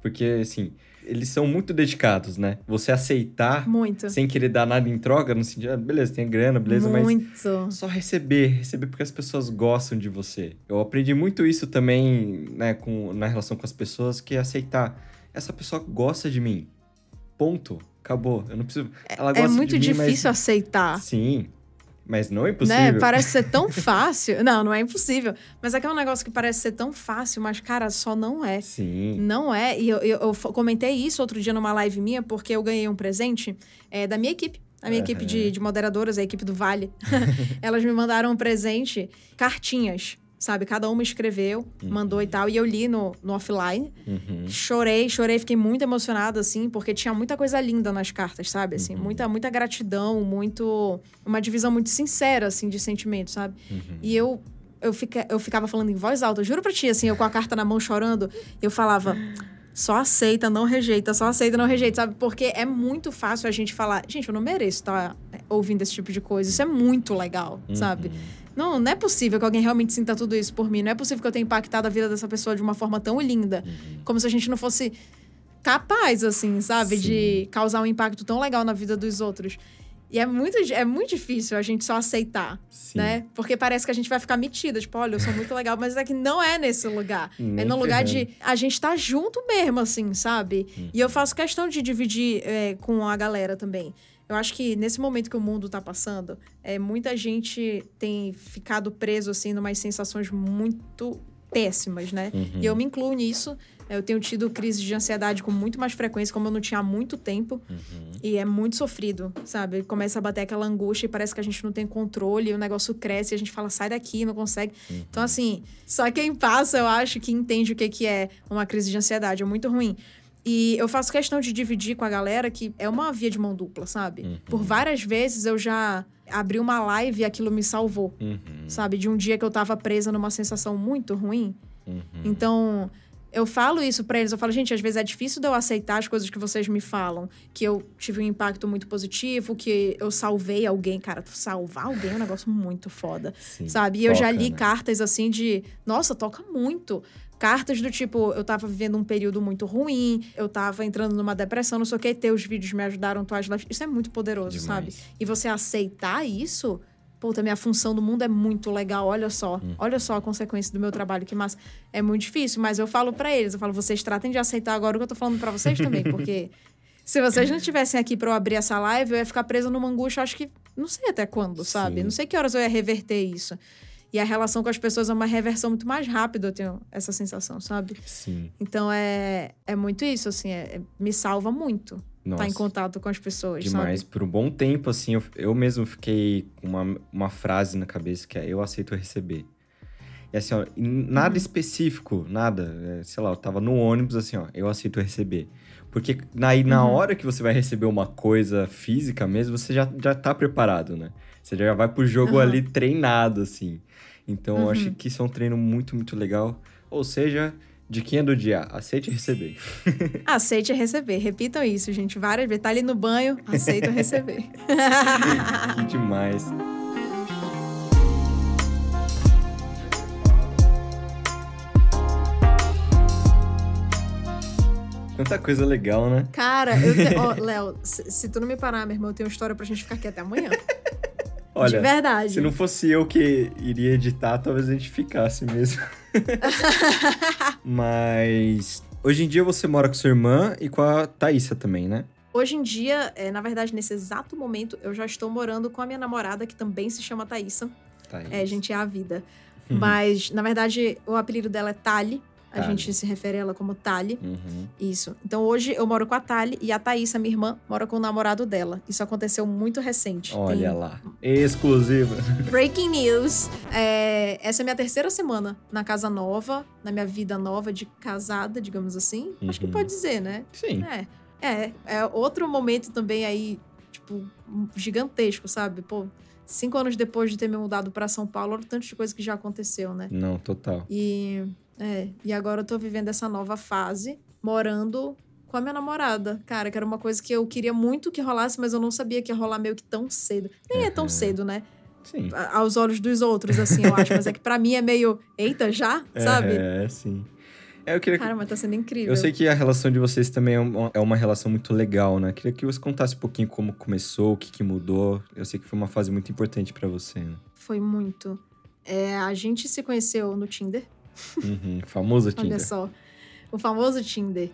Porque, assim, eles são muito dedicados, né? Você aceitar Muito. sem querer dar nada em troca, no sentido, ah, beleza, tem grana, beleza, mas muito. só receber, receber porque as pessoas gostam de você. Eu aprendi muito isso também, né, com, na relação com as pessoas, que é aceitar. Essa pessoa gosta de mim. Ponto. Acabou. Eu não preciso. Ela gosta É muito de mim, difícil mas... aceitar. Sim. Mas não é impossível. Né? Parece ser tão fácil. Não, não é impossível. Mas é que é um negócio que parece ser tão fácil, mas, cara, só não é. Sim. Não é. E eu, eu- eu comentei isso outro dia numa live minha, porque eu ganhei um presente é, da minha equipe. A minha equipe de, de moderadoras, a equipe do Vale. Elas me mandaram um presente, cartinhas, sabe? Cada uma escreveu, mandou e tal. E eu li no, no offline. Uhum. Chorei, chorei, fiquei muito emocionada, assim, porque tinha muita coisa linda nas cartas, sabe? Assim, muita, muita gratidão, muito. Uma divisão muito sincera, assim, de sentimento, sabe? E eu. Eu, fica, eu ficava falando em voz alta, juro pra ti, assim, eu com a carta na mão chorando, eu falava, só aceita, não rejeita, só aceita, não rejeita, sabe? Porque é muito fácil a gente falar, gente, eu não mereço estar ouvindo esse tipo de coisa, isso é muito legal, sabe? Não, não é possível que alguém realmente sinta tudo isso por mim. Não é possível que eu tenha impactado a vida dessa pessoa de uma forma tão linda. Como se a gente não fosse capaz, assim, sabe? Sim. De causar um impacto tão legal na vida dos outros. E é muito, é muito difícil a gente só aceitar, Sim. né? Porque parece que a gente vai ficar metida. Tipo, olha, eu sou muito legal. Mas é que não é nesse lugar. Nem é no lugar ferrando. de a gente tá junto mesmo, assim, sabe? E eu faço questão de dividir é, com a galera também. Eu acho que nesse momento que o mundo tá passando, é, muita gente tem ficado preso, assim, numas sensações muito péssimas, né? E eu me incluo nisso. Eu tenho tido crises de ansiedade com muito mais frequência, como eu não tinha há muito tempo. E é muito sofrido, sabe? Começa a bater aquela angústia e parece que a gente não tem controle, e o negócio cresce e a gente fala, sai daqui, não consegue. Então, assim, só quem passa, eu acho que entende o que, que é uma crise de ansiedade. É muito ruim. E eu faço questão de dividir com a galera que é uma via de mão dupla, sabe? Uhum. Por várias vezes eu já abri uma live e aquilo me salvou, Uhum. sabe? De um dia que eu tava presa numa sensação muito ruim. Uhum. Então, eu falo isso pra eles. Eu falo, gente, às vezes é difícil de eu aceitar as coisas que vocês me falam. Que eu tive um impacto muito positivo, que eu salvei alguém. Cara, salvar alguém é um negócio muito foda, Sim. sabe? E eu já Toca, li né? cartas assim de. Nossa, toca muito. Cartas do tipo, eu tava vivendo um período muito ruim, eu tava entrando numa depressão, não sei o que, teus vídeos me ajudaram, tuas lives. Isso é muito poderoso, sabe? Demais. E você aceitar isso, puta, minha função do mundo é muito legal, olha só. Uhum. Olha só a consequência do meu trabalho, que massa. É muito difícil, mas eu falo pra eles, eu falo, vocês tratem de aceitar agora o que eu tô falando pra vocês também, porque se vocês não estivessem aqui pra eu abrir essa live, eu ia ficar presa numa angústia, acho que não sei até quando, sabe? Sim. Não sei que horas eu ia reverter isso. E a relação com as pessoas é uma reversão muito mais rápida, eu tenho essa sensação, sabe? Sim. Então é, é muito isso, assim, é- é- me salva muito Nossa. estar em contato com as pessoas, Demais. sabe? Por um bom tempo, assim, eu, eu mesmo fiquei com uma, uma frase na cabeça que é eu aceito receber. E assim, ó, nada Uhum. específico, nada. é, sei lá, eu tava no ônibus, assim, ó, eu aceito receber. Porque aí, na Uhum. hora que você vai receber uma coisa física mesmo, você já, já tá preparado, né? Você já vai pro jogo Uhum. ali treinado, assim. Então, eu acho Uhum. que isso é um treino muito, muito legal. Ou seja, diquinha do dia, aceite receber. Aceite receber. Repitam isso, gente, várias vezes. Tá ali no banho, aceita receber. que demais. Quanta coisa legal, né? Cara, eu te... ó, Léo, se, se tu não me parar, meu irmão, eu tenho uma história pra gente ficar aqui até amanhã. De Olha, verdade. se não fosse eu que iria editar, talvez a gente ficasse mesmo. Mas hoje em dia você mora com sua irmã e com a Thaísa também, né? Hoje em dia, é, na verdade, nesse exato momento, eu já estou morando com a minha namorada, que também se chama Thaísa. Thaís. É, gente, é a vida. Uhum. Mas, na verdade, o apelido dela é Tali. A Tali. gente se refere a ela como Tali. Uhum. Isso. Então hoje eu moro com a Tali e a Thaísa, minha irmã, mora com o namorado dela. Isso aconteceu muito recente. Olha Tem lá. Exclusiva. Breaking news. É, essa é a minha terceira semana na casa nova, na minha vida nova de casada, digamos assim. Acho que Uhum. pode dizer, né? Sim. É. É, é outro momento também aí, tipo, gigantesco, sabe? Pô, cinco anos depois de ter me mudado pra São Paulo, olha o tanto de coisa que já aconteceu, né? Não, total. E, é, e agora eu tô vivendo essa nova fase, morando com a minha namorada. Cara, que era uma coisa que eu queria muito que rolasse, mas eu não sabia que ia rolar meio que tão cedo. Nem é tão Uhum. cedo, né? Sim. A- Aos olhos dos outros, assim, eu acho. Mas é que pra mim é meio, eita, já? Sabe? É, sim. É, eu queria que Cara, mas tá sendo incrível. Eu sei que a relação de vocês também é uma, é uma relação muito legal, né? Queria que você contasse um pouquinho como começou, o que, que mudou. Eu sei que foi uma fase muito importante pra você, né? Foi muito. É, a gente se conheceu no Tinder. Uhum, famoso Olha Tinder. só. O famoso Tinder.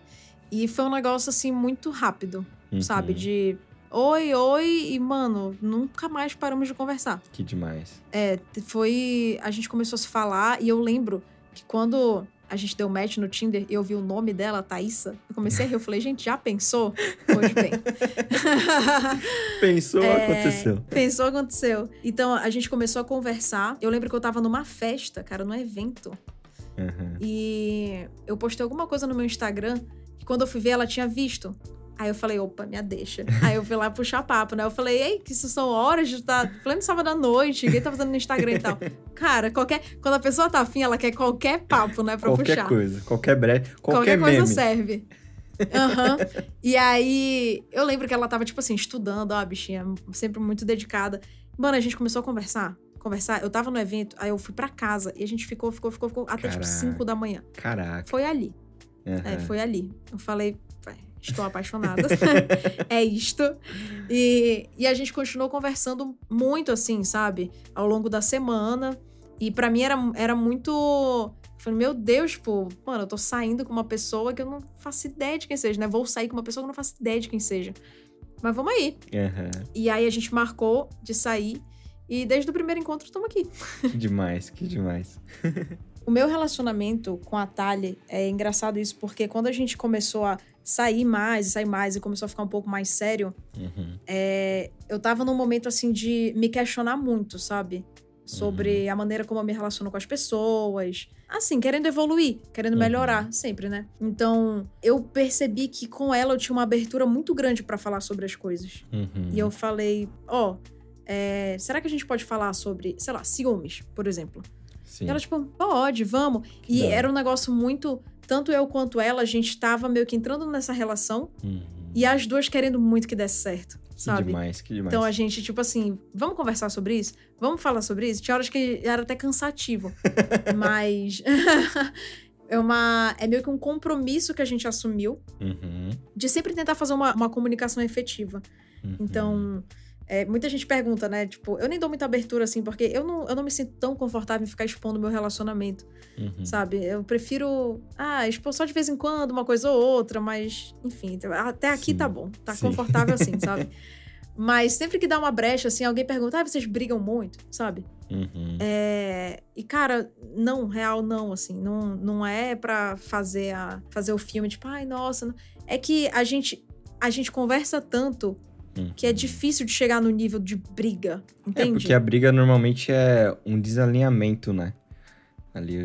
E foi um negócio, assim, muito rápido, Uhum, sabe? De oi, oi, e, mano, nunca mais paramos de conversar. Que demais. É, foi. A gente começou a se falar e eu lembro que quando a gente deu match no Tinder e eu vi o nome dela, Thaísa, eu comecei a rir. Eu falei, gente, já pensou? Pois bem. Pensou, É, aconteceu. Pensou, aconteceu. Então a gente começou a conversar. Eu lembro que eu tava numa festa, cara, num evento. Uhum. E eu postei alguma coisa no meu Instagram que quando eu fui ver, ela tinha visto. Aí eu falei, opa, minha deixa. Aí eu fui lá puxar papo, né? Eu falei, ei, que isso são horas de estar. Pleno sábado à noite, ninguém tá fazendo no Instagram e tal. Cara, qualquer. Quando a pessoa tá afim, ela quer qualquer papo, né? Pra Qualquer puxar. coisa, qualquer breve, qualquer, Qualquer coisa serve. Aham. E aí, eu lembro que ela tava, tipo assim, estudando, ó, a bichinha, sempre muito dedicada. Mano, a gente começou a conversar. Conversar. Eu tava no evento, aí eu fui pra casa e a gente ficou, ficou, ficou, ficou até tipo Caraca. 5 da manhã. Caraca. Foi ali. É, Uhum. foi ali. Eu falei, "Vai, estou apaixonada. é isto. E, e a gente continuou conversando muito assim, sabe? Ao longo da semana. E pra mim era, era muito. Eu falei, meu Deus, pô, mano, eu tô saindo com uma pessoa que eu não faço ideia de quem seja, né? Vou sair com uma pessoa que eu não faço ideia de quem seja. Mas vamos aí. Uhum. E aí a gente marcou de sair. E desde o primeiro encontro estamos aqui. Que demais, que demais. O meu relacionamento com a Thalia é engraçado isso, porque quando a gente começou a sair mais, sair mais e começou a ficar um pouco mais sério, Uhum. é, eu tava num momento assim de me questionar muito, sabe? sobre a maneira como eu me relaciono com as pessoas. Assim, querendo evoluir, querendo Uhum. melhorar, sempre, né? Então, eu percebi que com ela eu tinha uma abertura muito grande pra falar sobre as coisas. Uhum. E eu falei, ó, é, será que a gente pode falar sobre, sei lá, ciúmes, por exemplo? Sim. E ela, tipo, pode, vamos. E hora. era um negócio muito. Tanto eu quanto ela, a gente tava meio que entrando nessa relação Uhum. e as duas querendo muito que desse certo, Que sabe? demais, que demais. Então a gente, tipo assim, vamos conversar sobre isso? Vamos falar sobre isso? Tinha horas que era até cansativo. mas. é uma. É meio que um compromisso que a gente assumiu Uhum. de sempre tentar fazer uma, uma comunicação efetiva. Uhum. Então. É, muita gente pergunta, né? Tipo, eu nem dou muita abertura assim, porque eu não, eu não me sinto tão confortável em ficar expondo meu relacionamento, Uhum. sabe? Eu prefiro, ah, expor só de vez em quando, uma coisa ou outra, mas, enfim, até aqui Sim, tá bom, tá sim. confortável assim, sabe? Mas sempre que dá uma brecha, assim, alguém pergunta, ah, vocês brigam muito, sabe? Uhum. É, E, cara, não, real, não, assim. Não, não é pra fazer, a, fazer o filme, tipo, ai, nossa. não." É que a gente, a gente conversa tanto que é difícil de chegar no nível de briga, É, entende? porque a briga normalmente é um desalinhamento, né? Ali,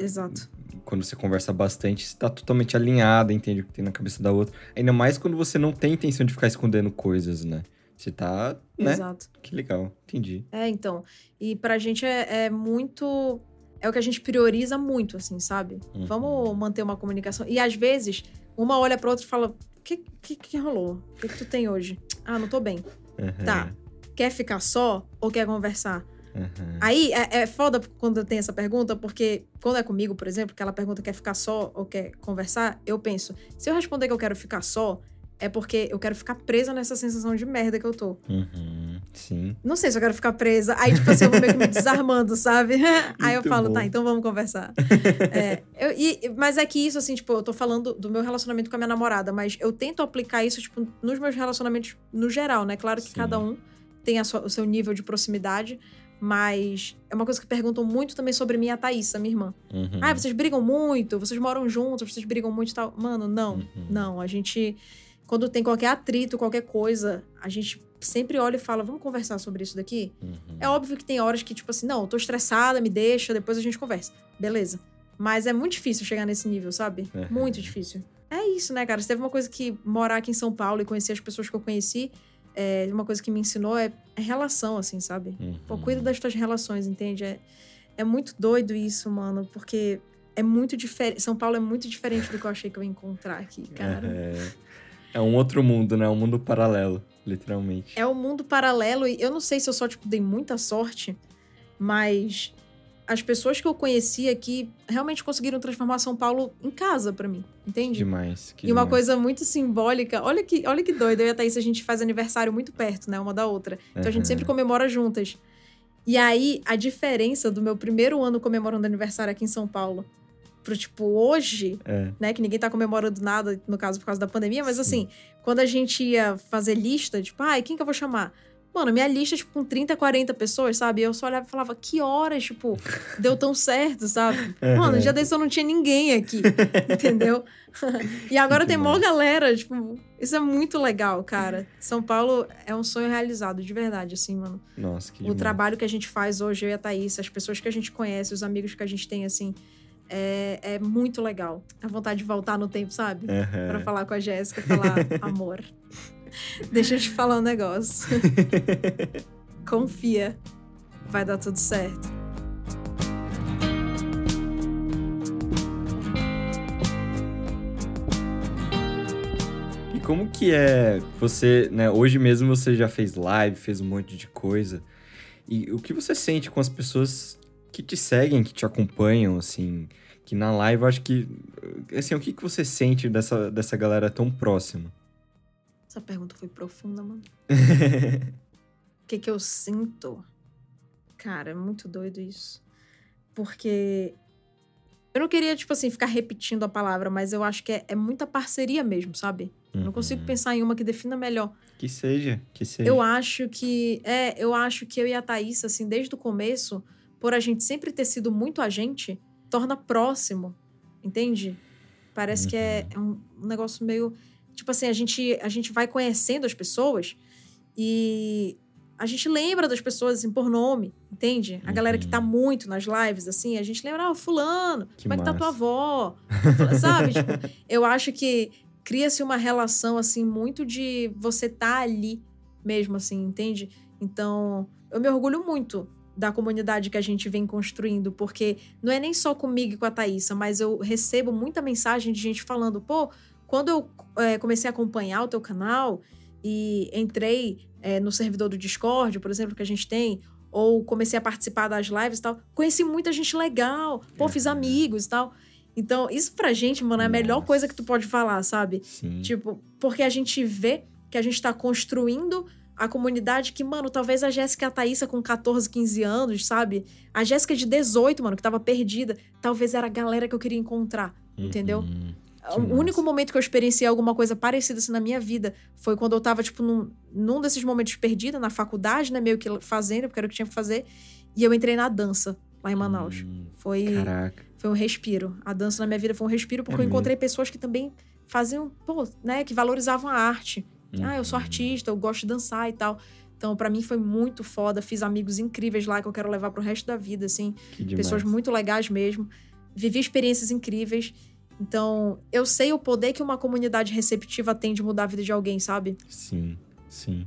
Exato. quando você conversa bastante, você tá totalmente alinhada, entende o que tem na cabeça da outra. Ainda mais quando você não tem intenção de ficar escondendo coisas, né? Você tá, né? Exato. Que legal, entendi. É, então. E pra gente é, é muito. É o que a gente prioriza muito, assim, sabe? Uhum. Vamos manter uma comunicação. E às vezes, uma olha pra outra e fala: que, que, que rolou? O que, que tu tem hoje? Ah, não tô bem. Uhum, Tá. Quer ficar só ou quer conversar? uhum. Aí é, é foda quando tem essa pergunta, porque quando é comigo, por exemplo, que ela pergunta quer ficar só ou quer conversar, eu penso, se eu responder que eu quero ficar só, é porque eu quero ficar presa nessa sensação de merda que eu tô. Uhum, Sim. Não sei se eu quero ficar presa. Aí, tipo assim, eu vou meio que me desarmando, sabe? Aí eu Muito falo, bom. tá, então vamos conversar. É, eu- e- mas é que isso, assim, tipo, eu tô falando do meu relacionamento com a minha namorada, mas eu tento aplicar isso, tipo, nos meus relacionamentos no geral, né? Claro que Sim. cada um tem a sua- o seu nível de proximidade, mas é uma coisa que perguntam muito também sobre mim e a Thaísa, minha irmã. Uhum. Ah, vocês brigam muito, vocês moram juntos, vocês brigam muito e tal. Mano, não, Uhum. não. A gente, quando tem qualquer atrito, qualquer coisa, a gente sempre olha e fala, vamos conversar sobre isso daqui? Uhum. É óbvio que tem horas que, tipo assim, não, eu tô estressada, me deixa, depois a gente conversa. Beleza. Mas é muito difícil chegar nesse nível, sabe? Uhum. Muito difícil. É isso, né, cara? Se teve uma coisa que morar aqui em São Paulo e conhecer as pessoas que eu conheci, é, uma coisa que me ensinou é, é relação, assim, sabe? Pô, Uhum. cuida das tuas relações, entende? É, é muito doido isso, mano, porque é muito diferente. São Paulo é muito diferente do que eu achei que eu ia encontrar aqui, cara. É, é um outro mundo, né? Um mundo paralelo, literalmente. É um mundo paralelo e eu não sei se eu só, tipo, dei muita sorte, mas as pessoas que eu conheci aqui realmente conseguiram transformar São Paulo em casa pra mim, entende? Demais. E uma demais. coisa muito simbólica, olha que, olha que doido, eu e a Thaís, a gente faz aniversário muito perto, né, uma da outra. Então a gente Uhum. sempre comemora juntas. E aí, a diferença do meu primeiro ano comemorando aniversário aqui em São Paulo pro, tipo, hoje, É. né, que ninguém tá comemorando nada, no caso, por causa da pandemia, mas Sim. assim, quando a gente ia fazer lista, tipo, ai, quem que eu vou chamar? Mano, minha lista, tipo, com 30, 40 pessoas, sabe? Eu só olhava e falava, que horas, tipo, deu tão certo, sabe? Mano, já desse eu não tinha ninguém aqui, entendeu? e agora Muito tem mó galera, tipo, isso é muito legal, cara. São Paulo é um sonho realizado, de verdade, assim, mano. Nossa, que O demais. trabalho que a gente faz hoje, eu e a Thaís, as pessoas que a gente conhece, os amigos que a gente tem, assim, é, é muito legal. A vontade de voltar no tempo, sabe? Uhum. Pra falar com a Jéssica e falar, amor, deixa eu te falar um negócio. Confia, vai dar tudo certo. E como que é você, né? Hoje mesmo você já fez live, fez um monte de coisa. E o que você sente com as pessoas que te seguem, que te acompanham, assim, que na live eu acho que. Assim, o que, que você sente dessa, dessa galera tão próxima? Essa pergunta foi profunda, mano. O que que eu sinto? Cara, é muito doido isso. Porque eu não queria, tipo assim, ficar repetindo a palavra, mas eu acho que é, é muita parceria mesmo, sabe? Eu não consigo Uhum. pensar em uma que defina melhor. Que seja, que seja. Eu acho que. É, eu acho que eu e a Thaís, assim, desde o começo, por a gente sempre ter sido muito a gente, torna próximo. Entende? Parece que é, é um, um negócio meio. Tipo assim, a gente, a gente vai conhecendo as pessoas e a gente lembra das pessoas assim, por nome, entende? A galera que tá Uhum. muito nas lives, assim, a gente lembra, ah, fulano, Que como é que tá tua massa. avó? Sabe? Tipo, eu acho que cria-se uma relação, assim, muito de você tá ali mesmo, assim, entende? Então, eu me orgulho muito da comunidade que a gente vem construindo, porque não é nem só comigo e com a Thaísa, mas eu recebo muita mensagem de gente falando, pô, quando eu é, comecei a acompanhar o teu canal e entrei é, no servidor do Discord, por exemplo, que a gente tem, ou comecei a participar das lives e tal, conheci muita gente legal, pô, fiz Aham. amigos e tal. Então, isso pra gente, mano, é a melhor Nossa. coisa que tu pode falar, sabe? Sim. Tipo, porque a gente vê que a gente tá construindo a comunidade que, mano, talvez a Jéssica e a Thaísa com 14, 15 anos, sabe? A Jéssica de 18, mano, que tava perdida, talvez era a galera que eu queria encontrar, entendeu? Uhum. Que O único massa. momento que eu experienciei alguma coisa parecida assim na minha vida foi quando eu tava, tipo, num, num desses momentos perdida, na faculdade, né? Meio que fazendo, porque era o que tinha que fazer. E eu entrei na dança, lá em Manaus. Hum, Foi, Caraca. foi um respiro. A dança na minha vida foi um respiro, porque É eu encontrei pessoas que também faziam, pô, né? Que valorizavam a arte. Ah, eu sou Uhum. artista, eu gosto de dançar e tal. Então, pra mim foi muito foda. Fiz amigos incríveis lá que eu quero levar pro resto da vida, assim. Pessoas muito legais mesmo. Vivi experiências incríveis. Então, eu sei o poder que uma comunidade receptiva tem de mudar a vida de alguém, sabe? Sim, sim.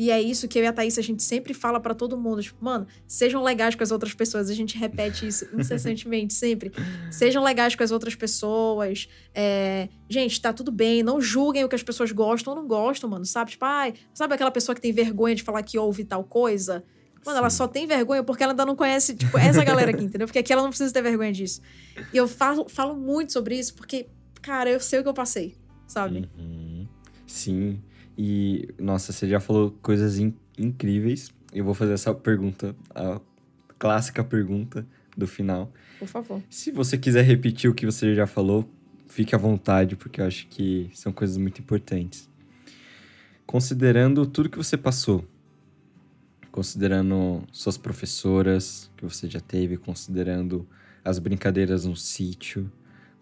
E é isso que eu e a Thaís, a gente sempre fala pra todo mundo. Tipo, mano, sejam legais com as outras pessoas. A gente repete isso incessantemente, sempre. Sejam legais com as outras pessoas. É, Gente, tá tudo bem. Não julguem o que as pessoas gostam ou não gostam, mano. Sabe? Tipo, ai, sabe aquela pessoa que tem vergonha de falar que ouve tal coisa? Mano, ela Sim. só tem vergonha porque ela ainda não conhece, tipo, essa galera aqui, entendeu? Porque aqui ela não precisa ter vergonha disso. E eu falo, falo muito sobre isso porque, cara, eu sei o que eu passei, sabe? Uhum. Sim. E, nossa, você já falou coisas in- incríveis. Eu vou fazer essa pergunta, a clássica pergunta do final. Por favor. Se você quiser repetir o que você já falou, fique à vontade, porque eu acho que são coisas muito importantes. Considerando tudo que você passou, considerando suas professoras que você já teve, considerando as brincadeiras no sítio,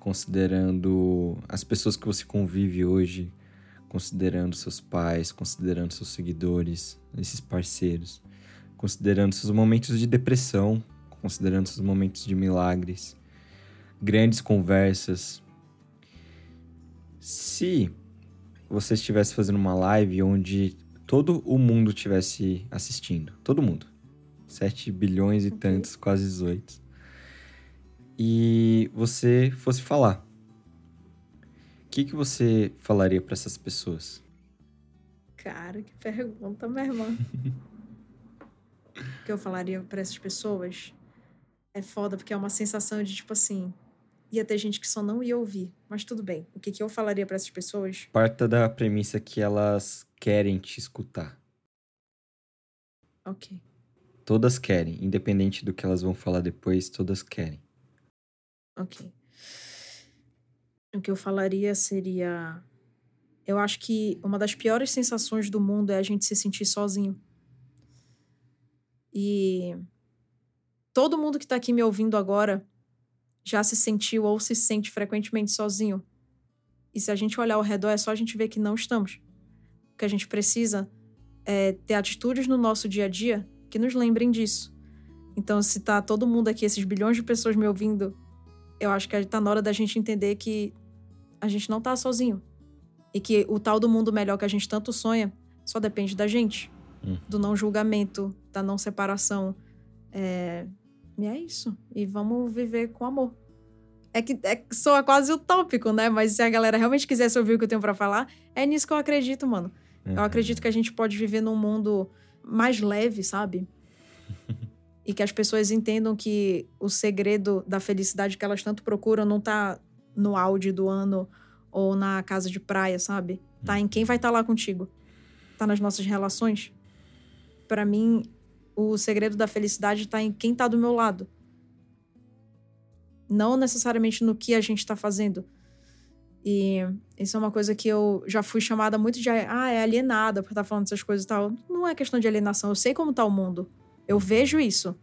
considerando as pessoas que você convive hoje, considerando seus pais, considerando seus seguidores, esses parceiros, considerando seus momentos de depressão, considerando seus momentos de milagres, grandes conversas. Se você estivesse fazendo uma live onde todo o mundo estivesse assistindo, todo mundo, 7 bilhões e tantos, quase 18, e você fosse falar, o que, que você falaria para essas pessoas? Cara, que pergunta, minha irmã. o que eu falaria pra essas pessoas é foda, porque é uma sensação de tipo assim. Ia ter gente que só não ia ouvir. Mas tudo bem. O que, que eu falaria pra essas pessoas? Parta da premissa que elas querem te escutar. Ok. Todas querem, independente do que elas vão falar depois, todas querem. Ok. O que eu falaria seria. Eu acho que uma das piores sensações do mundo é a gente se sentir sozinho. E todo mundo que tá aqui me ouvindo agora já se sentiu ou se sente frequentemente sozinho. E se a gente olhar ao redor, é só a gente ver que não estamos. O que a gente precisa é ter atitudes no nosso dia a dia que nos lembrem disso. Então, se tá todo mundo aqui, esses bilhões de pessoas me ouvindo, eu acho que tá na hora da gente entender que a gente não tá sozinho. E que o tal do mundo melhor que a gente tanto sonha só depende da gente. Hum. Do não julgamento, da não separação. É... E é isso. E vamos viver com amor. É que, é soa quase utópico, né? Mas se a galera realmente quisesse ouvir o que eu tenho pra falar, é nisso que eu acredito, mano. Uhum. Eu acredito que a gente pode viver num mundo mais leve, sabe? e que as pessoas entendam que o segredo da felicidade que elas tanto procuram não tá no áudio do ano ou na casa de praia, sabe? Tá em quem vai estar lá contigo. Tá nas nossas relações. Pra mim, o segredo da felicidade tá em quem tá do meu lado. Não necessariamente no que a gente tá fazendo. E isso é uma coisa que eu já fui chamada muito de ah, é alienada por estar falando essas coisas e tal. Não é questão de alienação, eu sei como tá o mundo. Eu vejo isso.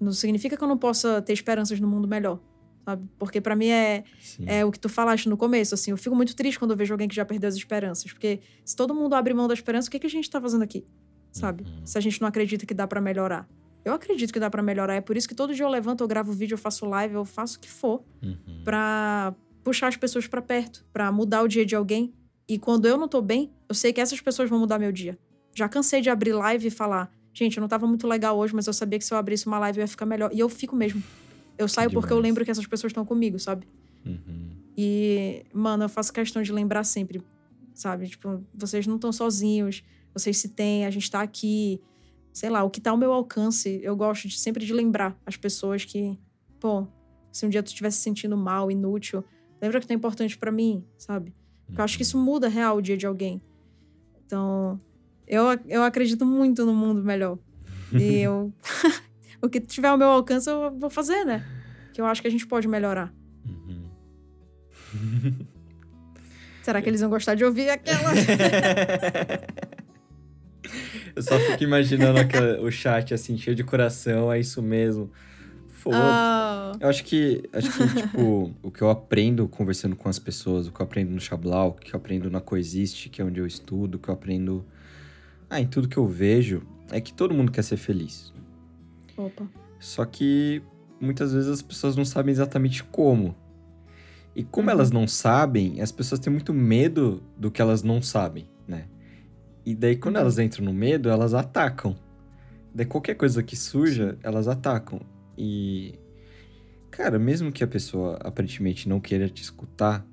Não significa que eu não possa ter esperanças no mundo melhor, sabe? Porque pra mim é, Sim. é o que tu falaste no começo, assim. Eu fico muito triste quando eu vejo alguém que já perdeu as esperanças. Porque se todo mundo abre mão da esperança, o que, que a gente tá fazendo aqui? sabe? Se a gente não acredita que dá pra melhorar. Eu acredito que dá pra melhorar. É por isso que todo dia eu levanto, eu gravo vídeo, eu faço live, eu faço o que for Uhum. pra puxar as pessoas pra perto, pra mudar o dia de alguém. E quando eu não tô bem, eu sei que essas pessoas vão mudar meu dia. Já cansei de abrir live e falar, gente, eu não tava muito legal hoje, mas eu sabia que se eu abrisse uma live eu ia ficar melhor. E eu fico mesmo. Eu saio porque eu Demais. lembro que essas pessoas estão comigo, sabe? Uhum. E, mano, eu faço questão de lembrar sempre, sabe? Tipo, vocês não estão sozinhos, vocês se têm, a gente tá aqui. Sei lá, o que tá ao meu alcance, eu gosto de sempre de lembrar as pessoas que, pô, se um dia tu estiver se sentindo mal, inútil, lembra que tá importante pra mim, sabe? Porque eu acho que isso muda real o dia de alguém. Então, eu, eu acredito muito no mundo melhor. E eu. o que tiver ao meu alcance, eu vou fazer, né? Que eu acho que a gente pode melhorar. Uhum. Será que eles vão gostar de ouvir aquela. Eu só fico imaginando aquela- o chat assim, cheio de coração, é isso mesmo. Foda. Ah, Eu acho que, acho que tipo, o que eu aprendo conversando com as pessoas, o que eu aprendo no Xablau, o que eu aprendo na Coexiste, que é onde eu estudo, o que eu aprendo ah, em tudo que eu vejo, é que todo mundo quer ser feliz. Opa. Só que muitas vezes as pessoas não sabem exatamente como. E como Uhum. elas não sabem, as pessoas têm muito medo do que elas não sabem, né? E daí quando Uhum. elas entram no medo, elas atacam. Daí qualquer coisa que surja, elas atacam. E cara, mesmo que a pessoa aparentemente não queira te escutar,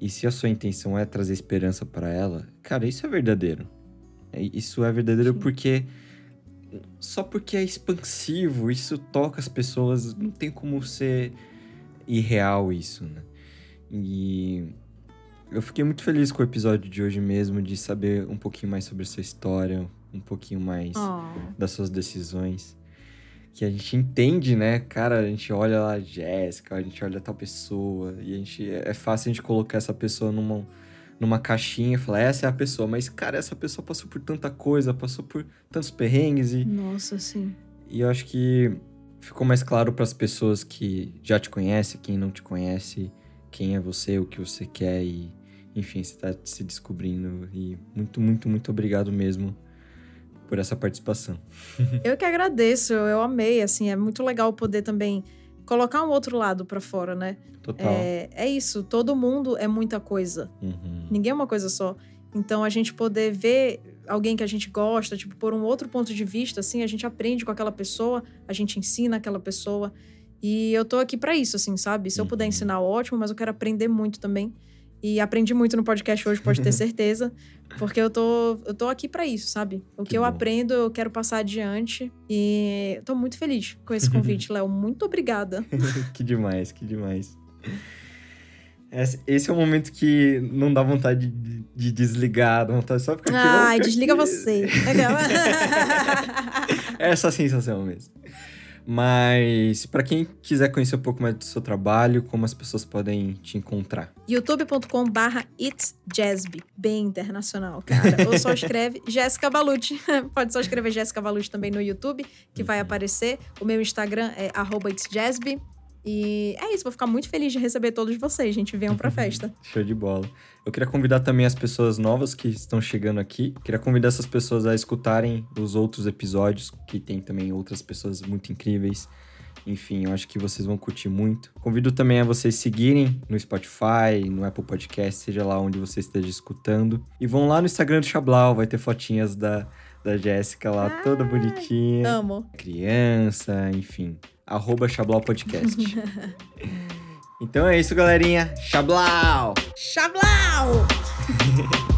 e se a sua intenção é trazer esperança pra ela, cara, isso é verdadeiro. É- Isso é verdadeiro Sim. porque só porque é expansivo, isso toca as pessoas, não tem como ser irreal isso, né? E eu fiquei muito feliz com o episódio de hoje mesmo, de saber um pouquinho mais sobre a sua história, um pouquinho mais Oh. das suas decisões. Que a gente entende, né? Cara, a gente olha lá a Jéssica, a gente olha tal pessoa, e a gente. É fácil a gente colocar essa pessoa numa, numa caixinha e falar, essa é a pessoa. Mas, cara, essa pessoa passou por tanta coisa, passou por tantos perrengues e. Nossa, sim. E eu acho que ficou mais claro para as pessoas que já te conhecem, quem não te conhece, quem é você, o que você quer e, enfim, você tá se descobrindo. E muito, muito, muito obrigado mesmo por essa participação. Eu que agradeço, eu amei, assim, é muito legal poder também colocar um outro lado pra fora, né? Total. É, é isso, todo mundo é muita coisa. Uhum. Ninguém é uma coisa só. Então a gente poder ver alguém que a gente gosta, tipo, por um outro ponto de vista, assim, a gente aprende com aquela pessoa, a gente ensina aquela pessoa. E eu tô aqui pra isso, assim, sabe? Se eu puder Uhum. ensinar, ótimo, mas eu quero aprender muito também. E aprendi muito no podcast hoje, pode ter certeza. Porque eu tô, eu tô aqui pra isso, sabe? O que, Que eu bom. aprendo, eu quero passar adiante. E tô muito feliz com esse convite, Léo. Muito obrigada. que demais, que demais. Esse, é o momento que não dá vontade de, de desligar, dá vontade só ficar aqui. Ai, "Vamos desliga aqui." você. É essa sensação mesmo. Mas, pra quem quiser conhecer um pouco mais do seu trabalho, como as pessoas podem te encontrar? youtube.com barra bem internacional, cara. Ou só escreve Jéssica Balucci. Pode só escrever Jéssica Balucci também no YouTube, que vai aparecer. O meu Instagram é arroba. E é isso, vou ficar muito feliz de receber todos vocês, gente. Venham pra festa. Show de bola. Eu queria convidar também as pessoas novas que estão chegando aqui. Queria convidar essas pessoas a escutarem os outros episódios, que tem também outras pessoas muito incríveis. Enfim, eu acho que vocês vão curtir muito. Convido também a vocês seguirem no Spotify, no Apple Podcast, seja lá onde você esteja escutando. E vão lá no Instagram do Chablau, vai ter fotinhas da, da Jéssica lá, toda bonitinha. Amo. Criança, enfim. Arroba Chablau Podcast. então é isso, galerinha. Chablau! Chablau!